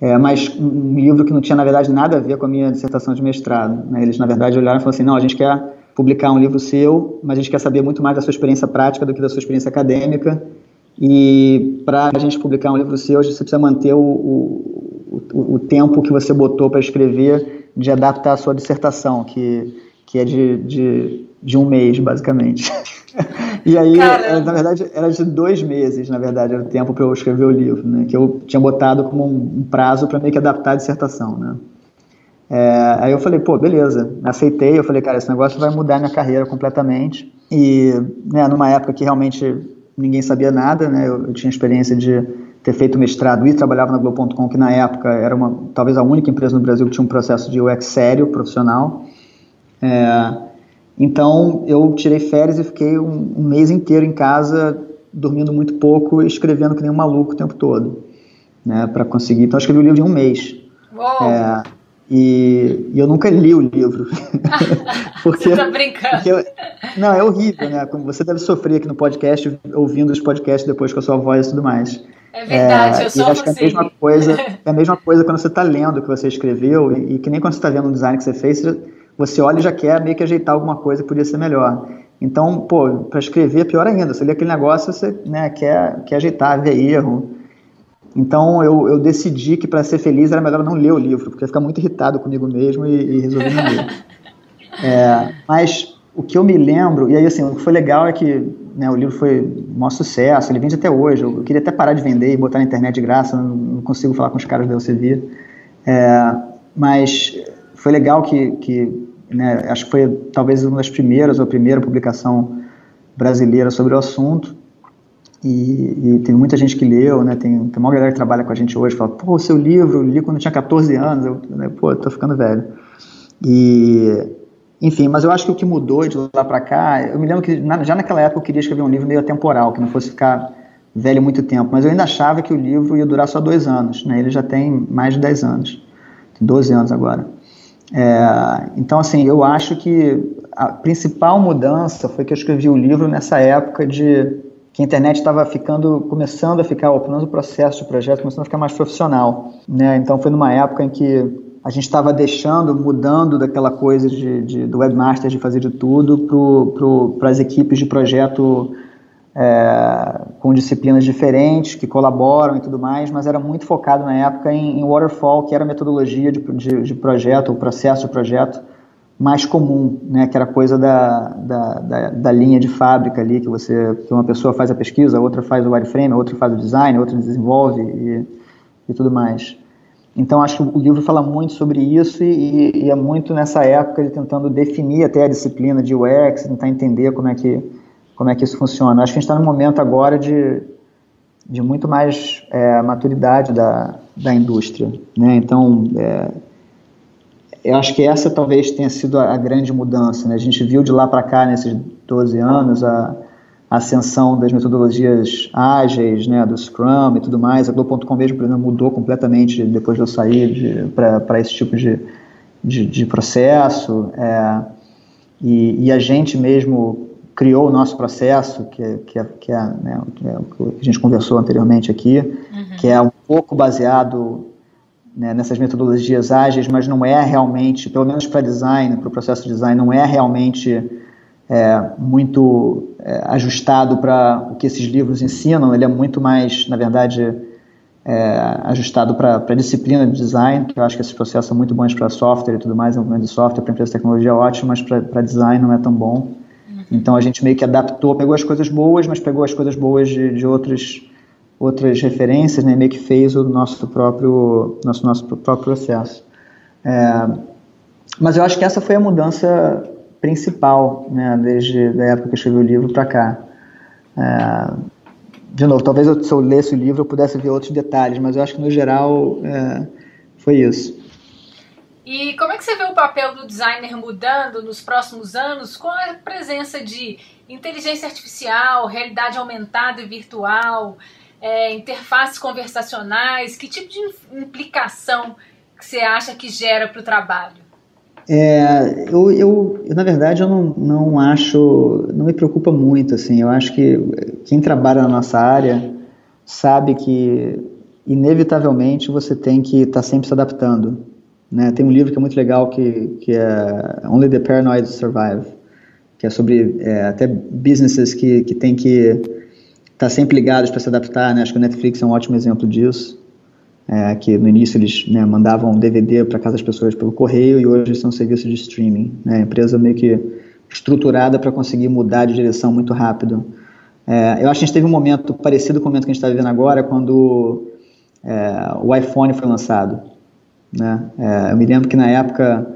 É, mas um livro que não tinha, na verdade, nada a ver com a minha dissertação de mestrado. Né? Eles, na verdade, olharam e falaram assim, não, a gente quer publicar um livro seu, mas a gente quer saber muito mais da sua experiência prática do que da sua experiência acadêmica. E para a gente publicar um livro seu, você precisa manter o, o, o, tempo que você botou para escrever de adaptar a sua dissertação, que, que é de, de, de um mês, basicamente. e aí, era, na verdade, era de dois meses, na verdade, era o tempo para eu escrever o livro, né? Que eu tinha botado como um, um prazo para meio que adaptar a dissertação, né? É, aí eu falei, pô, beleza, aceitei. Eu falei, cara, esse negócio vai mudar minha carreira completamente. E, né, numa época que realmente ninguém sabia nada, né? Eu, eu tinha experiência de ter feito mestrado e trabalhava na Globo.com, que na época era uma, talvez a única empresa no Brasil que tinha um processo de UX sério, profissional. É, então eu tirei férias e fiquei um, um, mês inteiro em casa, dormindo muito pouco e escrevendo que nem um maluco o tempo todo, né, para conseguir. Então eu escrevi o livro em um mês. É, e, e, eu nunca li o livro. porque, você tá brincando. Eu, não, é horrível, né? Como você deve sofrer aqui no podcast, ouvindo os podcasts depois com a sua voz e tudo mais. É verdade, é, eu sou acho que é a mesma coisa, é a mesma coisa quando você está lendo o que você escreveu e, e que nem quando você está vendo um design que você fez, você olha e já quer meio que ajeitar alguma coisa que podia ser melhor. Então, pô, para escrever é pior ainda. Você lê aquele negócio, você né, quer, quer ajeitar, ver erro. Então, eu, eu decidi que para ser feliz era melhor não ler o livro, porque ia ficar muito irritado comigo mesmo e, e resolvi não ler. é, mas o que eu me lembro, e aí assim, o que foi legal é que né, o livro foi um maior sucesso, ele vende até hoje. Eu queria até parar de vender e botar na internet de graça, não, não consigo falar com os caras da Elsevier. É, mas foi legal que, que né, acho que foi talvez uma das primeiras ou a primeira publicação brasileira sobre o assunto. E, e tem muita gente que leu, né? Tem, tem uma galera que trabalha com a gente hoje, fala, pô, seu livro, eu li quando eu tinha 14 anos, eu, né, pô, tô ficando velho. E, enfim, mas eu acho que o que mudou de lá para cá, eu me lembro que na, já naquela época eu queria escrever um livro meio atemporal, que não fosse ficar velho muito tempo, mas eu ainda achava que o livro ia durar só dois anos, né? Ele já tem mais de 10 anos, tem 12 anos agora. É, então, assim, eu acho que a principal mudança foi que eu escrevi o livro nessa época de que a internet estava ficando, começando a ficar, ou pelo menos o processo de projeto começando a ficar mais profissional, né? Então foi numa época em que a gente estava deixando, mudando daquela coisa de, de, do webmaster de fazer de tudo para as equipes de projeto é, com disciplinas diferentes, que colaboram e tudo mais, mas era muito focado na época em, em waterfall, que era a metodologia de, de, de, projeto, o processo de projeto mais comum, né, que era coisa da, da, da, da, linha de fábrica ali, que você que uma pessoa faz a pesquisa, a outra faz o wireframe, a outra faz o design, a outra desenvolve e, e tudo mais. Então, acho que o livro fala muito sobre isso e, e, é muito nessa época ele tentando definir até a disciplina de UX, tentar entender como é que, como é que isso funciona. Acho que a gente está num momento agora de, de muito mais é, maturidade da, da indústria. Né? Então, é, eu acho que essa talvez tenha sido a, a grande mudança. Né? A gente viu de lá para cá, nesses 12 anos, a a ascensão das metodologias ágeis, né, do Scrum e tudo mais. A Globo.com mesmo, por exemplo, mudou completamente depois de eu sair para esse tipo de, de, de processo. É, e, e, a gente mesmo criou o nosso processo, que, é, que, é, que, é, né, que é o que a gente conversou anteriormente aqui, uhum. que é um pouco baseado né, nessas metodologias ágeis, mas não é realmente, pelo menos para design, para o processo de design, não é realmente é, muito é, ajustado para o que esses livros ensinam, ele é muito mais, na verdade, é, ajustado para a disciplina de design, que eu acho que esses processos são muito bons para software e tudo mais, desenvolvimento de software para empresa de tecnologia é ótimo, mas para design não é tão bom. Então a gente meio que adaptou, pegou as coisas boas, mas pegou as coisas boas de, de outras outras referências, né, meio que fez o nosso próprio nosso nosso próprio processo. É, mas eu acho que essa foi a mudança principal, né, desde a época que eu escrevi o livro para cá. É, de novo, talvez eu, se eu lesse o livro eu pudesse ver outros detalhes, mas eu acho que no geral é, foi isso. E como é que você vê o papel do designer mudando nos próximos anos com a presença de inteligência artificial, realidade aumentada e virtual, é, interfaces conversacionais? Que tipo de implicação que você acha que gera para o trabalho? É, eu, eu, eu, na verdade, eu não, não acho, não me preocupa muito, assim, eu acho que quem trabalha na nossa área sabe que, inevitavelmente, você tem que estar tá sempre se adaptando, né? Tem um livro que é muito legal que, que é Only the Paranoid Survive, que é sobre é, até businesses que, que tem que estar tá sempre ligados para se adaptar, né? Acho que o Netflix é um ótimo exemplo disso é, que no início eles né, mandavam DVD para casa das pessoas pelo correio e hoje são serviços de streaming. Né, empresa meio que estruturada para conseguir mudar de direção muito rápido. É, eu acho que a gente teve um momento parecido com o momento que a gente está vivendo agora, quando é, o iPhone foi lançado. Né? É, eu me lembro que na época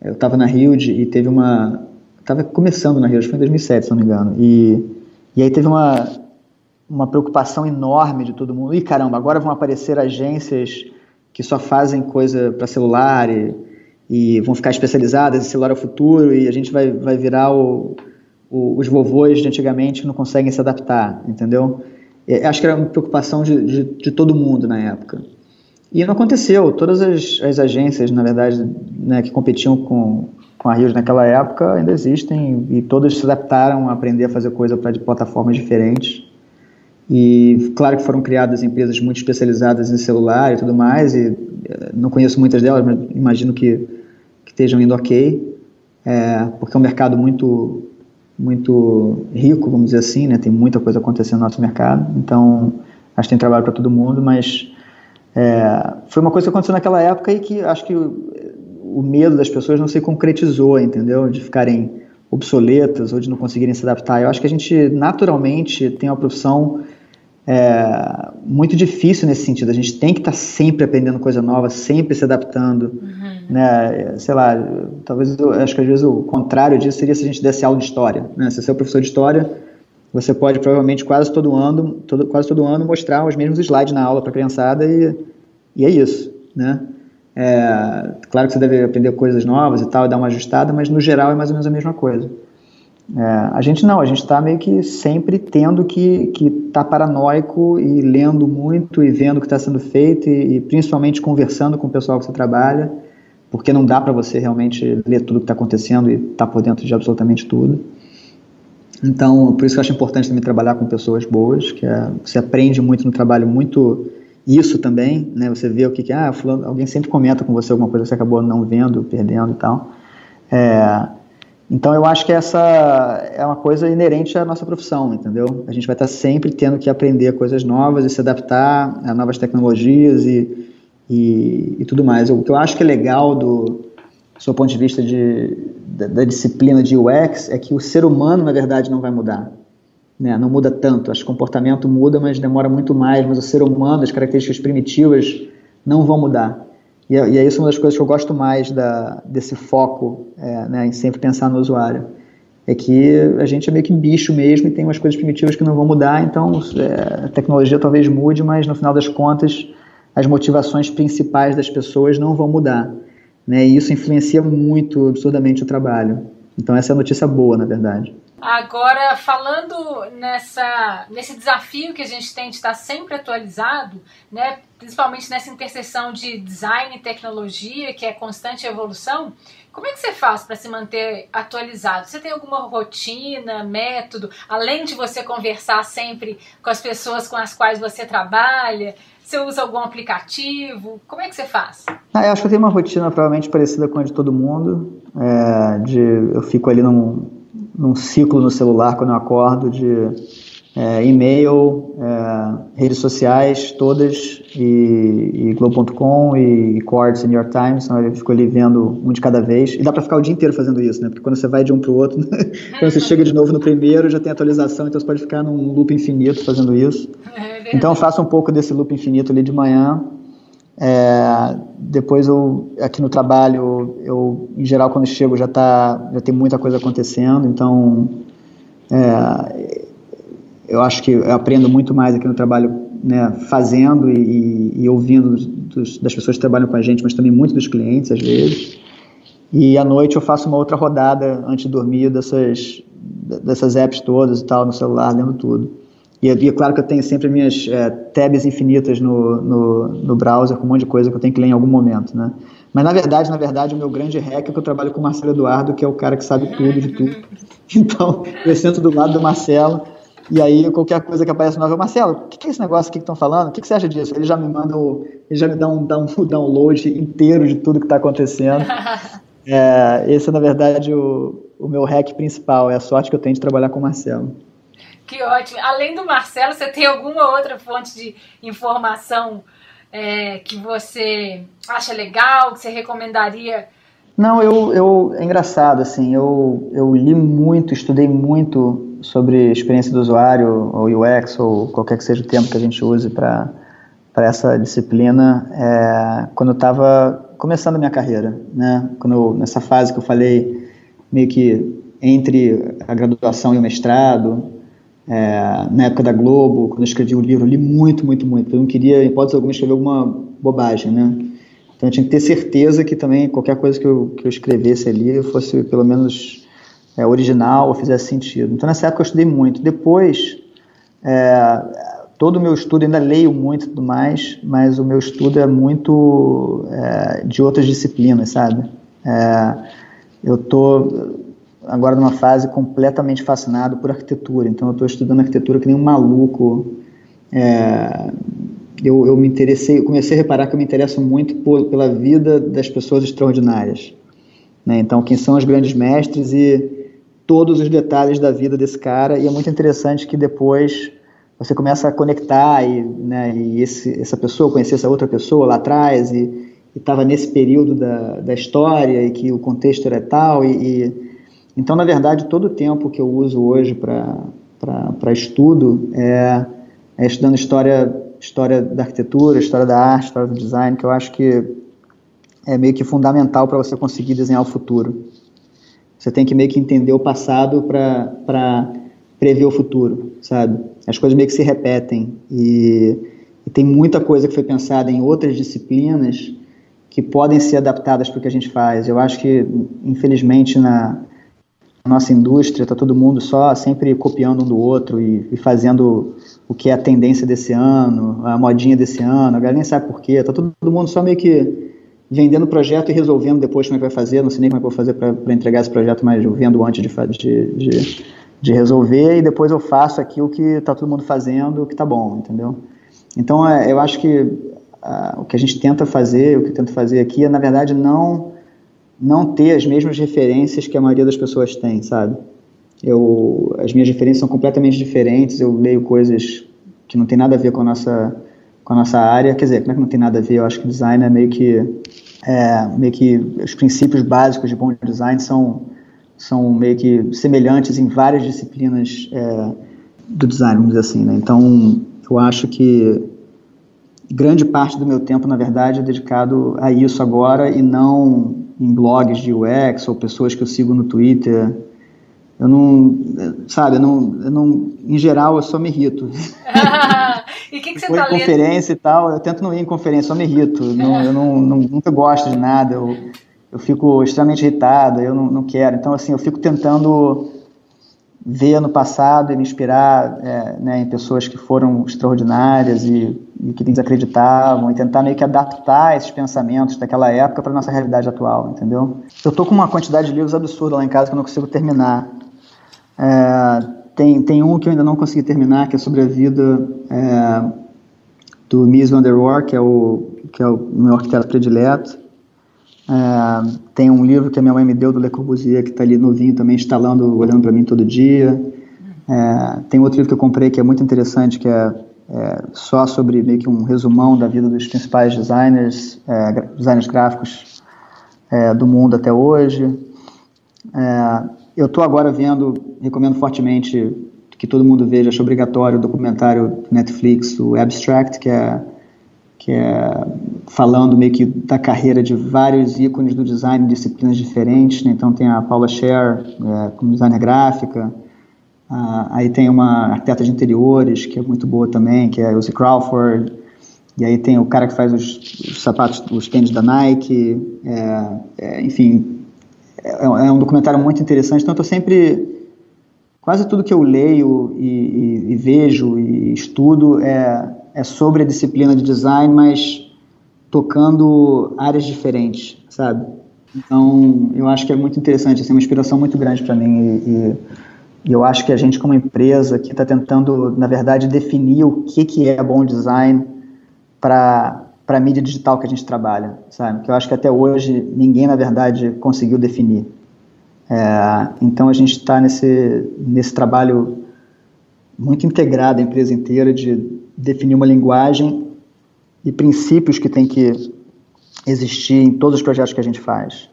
eu estava na Rio e teve uma. Estava começando na que foi em 2007, se não me engano. E, e aí teve uma, uma preocupação enorme de todo mundo. E caramba, agora vão aparecer agências que só fazem coisa para celular e, e, vão ficar especializadas em celular é o futuro e a gente vai, vai virar o, o, os vovôs de antigamente que não conseguem se adaptar, entendeu? E, acho que era uma preocupação de, de, de, todo mundo na época. E não aconteceu. Todas as, as agências, na verdade, né, que competiam com, com a Rios naquela época ainda existem e todas se adaptaram a aprender a fazer coisa para plataformas diferentes. E claro que foram criadas empresas muito especializadas em celular e tudo mais, e eh, não conheço muitas delas, mas imagino que, que estejam indo ok, é, porque é um mercado muito, muito rico, vamos dizer assim, né? tem muita coisa acontecendo no nosso mercado, então acho que tem trabalho para todo mundo, mas é, foi uma coisa que aconteceu naquela época e que acho que o, o medo das pessoas não se concretizou, entendeu? De ficarem obsoletas ou de não conseguirem se adaptar. Eu acho que a gente naturalmente tem uma profissão é, muito difícil nesse sentido. A gente tem que estar tá sempre aprendendo coisa nova, sempre se adaptando. Uhum. Né? Sei lá, talvez eu acho que às vezes o contrário disso seria se a gente desse aula de história. Né? Se você é professor de história, você pode provavelmente quase todo ano, todo, quase todo ano mostrar os mesmos slides na aula para a criançada e, e é isso. Né? É, claro que você deve aprender coisas novas e tal, dar uma ajustada, mas no geral é mais ou menos a mesma coisa. É, a gente não, a gente está meio que sempre tendo que estar tá paranoico e lendo muito e vendo o que está sendo feito e, e, principalmente conversando com o pessoal que você trabalha, porque não dá para você realmente ler tudo que está acontecendo e estar tá por dentro de absolutamente tudo. Então, por isso que eu acho importante também trabalhar com pessoas boas, que é, você aprende muito no trabalho, muito isso também, né? Você vê o que, que ah, fulano, alguém sempre comenta com você alguma coisa que você acabou não vendo, perdendo e tal. É, então eu acho que essa é uma coisa inerente à nossa profissão, entendeu? A gente vai estar sempre tendo que aprender coisas novas e se adaptar a novas tecnologias e, e, e tudo mais. O que eu acho que é legal do, do seu ponto de vista de, da, da, disciplina de UX é que o ser humano, na verdade, não vai mudar. Né? Não muda tanto. Acho que o comportamento muda, mas demora muito mais. Mas o ser humano, as características primitivas, não vão mudar. E, é, e é isso uma das coisas que eu gosto mais da, desse foco é, né, em sempre pensar no usuário. É que a gente é meio que bicho mesmo e tem umas coisas primitivas que não vão mudar, então é, a tecnologia talvez mude, mas no final das contas as motivações principais das pessoas não vão mudar. Né, e isso influencia muito absurdamente o trabalho. Então essa é a notícia boa, na verdade. Agora, falando nessa, nesse desafio que a gente tem de estar sempre atualizado, né, principalmente nessa interseção de design e tecnologia, que é constante evolução, como é que você faz para se manter atualizado? Você tem alguma rotina, método, além de você conversar sempre com as pessoas com as quais você trabalha? Você usa algum aplicativo? Como é que você faz? Ah, eu acho que eu tenho uma rotina provavelmente parecida com a de todo mundo. É, de, eu fico ali num, num ciclo no celular quando eu acordo de é, e-mail, é, redes sociais todas e, e Globo.com e, e Quartz e New York Times, então eu fico ali vendo um de cada vez e dá para ficar o dia inteiro fazendo isso, né? Porque quando você vai de um para o outro, quando você chega de novo no primeiro já tem atualização, então você pode ficar num loop infinito fazendo isso. É então eu faço um pouco desse loop infinito ali de manhã. É, depois eu aqui no trabalho eu em geral quando chego já tá já tem muita coisa acontecendo. Então é, eu acho que eu aprendo muito mais aqui no trabalho né, fazendo e, e ouvindo dos, das pessoas que trabalham com a gente mas também muito dos clientes às vezes. E à noite eu faço uma outra rodada antes de dormir dessas dessas apps todas e tal no celular lendo tudo e, e é claro que eu tenho sempre minhas é, tabs infinitas no, no, no, browser com um monte de coisa que eu tenho que ler em algum momento, né? Mas na verdade, na verdade, o meu grande hack é que eu trabalho com o Marcelo Eduardo, que é o cara que sabe tudo de tudo. Então, eu sento do lado do Marcelo e aí, qualquer coisa que aparece no novel, Marcelo, o que, é esse negócio aqui que estão falando? O que, que, você acha disso? Ele já me manda, o, ele já me dá um, dá um download inteiro de tudo que está acontecendo. é, esse é, na verdade, o, o meu hack principal, é a sorte que eu tenho de trabalhar com o Marcelo. Que ótimo. Além do Marcelo, você tem alguma outra fonte de informação é, que você acha legal, que você recomendaria? Não, eu, eu é engraçado, assim, eu, eu li muito, estudei muito sobre experiência do usuário, ou UX, ou qualquer que seja o termo que a gente use para essa disciplina, é, quando eu estava começando a minha carreira, né? Quando eu, nessa fase que eu falei, meio que entre a graduação e o mestrado, é, na época da Globo, quando eu escrevi o livro, eu li muito, muito, muito. Eu não queria, em hipótese alguma, escrever alguma bobagem, né? Então eu tinha que ter certeza que também qualquer coisa que eu, que eu escrevesse ali fosse pelo menos é, original ou fizesse sentido. Então, nessa época, eu estudei muito. Depois, é, todo o meu estudo, ainda leio muito e tudo mais, mas o meu estudo é muito é, de outras disciplinas, sabe? É, eu estou agora numa fase completamente fascinado por arquitetura, então eu estou estudando arquitetura que nem um maluco. É, eu, eu, me interessei, eu comecei a reparar que eu me interesso muito por, pela vida das pessoas extraordinárias. Né? Então, quem são os grandes mestres e todos os detalhes da vida desse cara e é muito interessante que depois você começa a conectar e, né, e esse, essa pessoa conhecer essa outra pessoa lá atrás e estava nesse período da, da história e que o contexto era tal e, e então na verdade todo o tempo que eu uso hoje para estudo é, é estudando história história da arquitetura história da arte história do design que eu acho que é meio que fundamental para você conseguir desenhar o futuro você tem que meio que entender o passado para prever o futuro, sabe? As coisas meio que se repetem e, e tem muita coisa que foi pensada em outras disciplinas que podem ser adaptadas para o que a gente faz. Eu acho que, infelizmente, na nossa indústria está todo mundo só sempre copiando um do outro e, e, fazendo o que é a tendência desse ano, a modinha desse ano, a galera nem sabe por quê, está todo mundo só meio que vendendo o projeto e resolvendo depois como é que vai fazer. Não sei nem como é que vou fazer para entregar esse projeto, mas eu vendo antes de, de, de, de resolver e depois eu faço aquilo que está todo mundo fazendo, que está bom, entendeu? Então, é, eu acho que o que a gente tenta fazer, o que eu tento fazer aqui é, na verdade, não, não ter as mesmas referências que a maioria das pessoas tem, sabe? Eu, as minhas referências são completamente diferentes, eu leio coisas que não tem nada a ver com a nossa com a nossa área, quer dizer, como é que não tem nada a ver? Eu acho que design é meio que é, meio que os princípios básicos de bom design são, são meio que semelhantes em várias disciplinas é, do design, vamos dizer assim. Né? Então, eu acho que grande parte do meu tempo, na verdade, é dedicado a isso agora e não em blogs de UX ou pessoas que eu sigo no Twitter. Eu não, sabe, eu não, eu não, em geral, eu só me irrito. E o que, que você está lendo? conferência e tal, eu tento não ir em conferência, só me irrito. Não, eu não, não, nunca gosto de nada, eu, eu fico extremamente irritado, eu não, não quero. Então, assim, eu fico tentando ver no passado e me inspirar é, né, em pessoas que foram extraordinárias e, e que desacreditavam e tentar meio que adaptar esses pensamentos daquela época para nossa realidade atual, entendeu? Eu tô com uma quantidade de livros absurda lá em casa que eu não consigo terminar. É, tem, tem um que eu ainda não consegui terminar, que é sobre a vida é, do Mies van der Rohe, que é o, que é o meu arquiteto predileto. É, tem um livro que a minha mãe me deu do Le Corbusier, que está ali novinho também, instalando, olhando para mim todo dia. É, tem outro livro que eu comprei que é muito interessante, que é, é, só sobre meio que um resumão da vida dos principais designers, é, designers gráficos é, do mundo até hoje. É, eu estou agora vendo, recomendo fortemente que todo mundo veja, acho obrigatório, o documentário do Netflix, o Abstract, que é, que é falando meio que da carreira de vários ícones do design, disciplinas diferentes. Né? Então tem a Paula Scher é, como designer gráfica, ah, aí tem uma arquiteta de interiores, que é muito boa também, que é a Elsie Crawford, e aí tem o cara que faz os, os sapatos, os tênis da Nike, é, é, enfim, é, é um documentário muito interessante, então eu sempre quase tudo que eu leio e, e, e, vejo e estudo é, é sobre a disciplina de design, mas tocando áreas diferentes, sabe? Então, eu acho que é muito interessante, assim, uma inspiração muito grande para mim e, e, eu acho que a gente como empresa que está tentando, na verdade, definir o que, que é bom design para a mídia digital que a gente trabalha, sabe? Que eu acho que até hoje ninguém, na verdade, conseguiu definir. É, então a gente está nesse, nesse trabalho muito integrado, a empresa inteira, de definir uma linguagem e princípios que tem que existir em todos os projetos que a gente faz.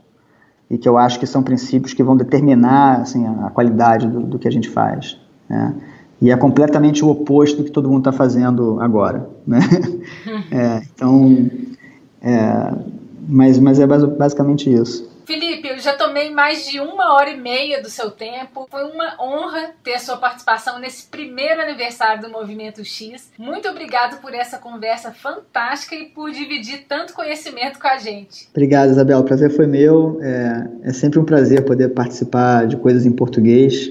E que eu acho que são princípios que vão determinar assim, a qualidade do, do que a gente faz. Né? E é completamente o oposto do que todo mundo está fazendo agora. Né? é, então, é, mas, mas é basicamente isso. Felipe, eu já tomei mais de uma hora e meia do seu tempo. Foi uma honra ter a sua participação nesse primeiro aniversário do Movimento X. Muito obrigado por essa conversa fantástica e por dividir tanto conhecimento com a gente. Obrigado, Isabel. O prazer foi meu. É, é sempre um prazer poder participar de coisas em português.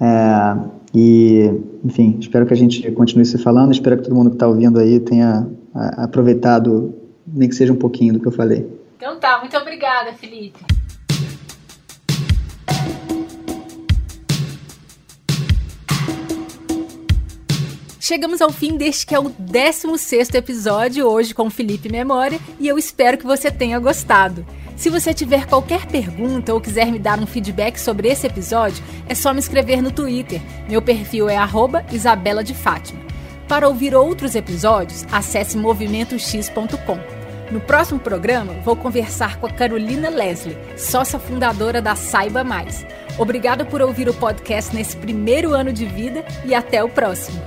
É, e, enfim, espero que a gente continue se falando. Espero que todo mundo que está ouvindo aí tenha aproveitado, nem que seja um pouquinho do que eu falei. Então tá, muito obrigada, Felipe. Chegamos ao fim deste que é o 16 episódio, hoje com Felipe Memória, e eu espero que você tenha gostado. Se você tiver qualquer pergunta ou quiser me dar um feedback sobre esse episódio, é só me escrever no Twitter. Meu perfil é Isabela de Fátima. Para ouvir outros episódios, acesse movimentox.com. No próximo programa, vou conversar com a Carolina Leslie, sócia fundadora da Saiba Mais. Obrigada por ouvir o podcast nesse primeiro ano de vida e até o próximo.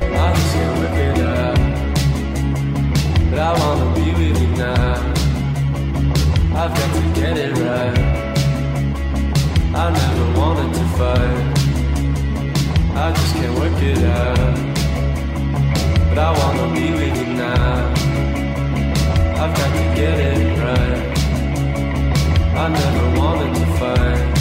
But I wanna be with you now. I've got to get it right. I never wanted to fight.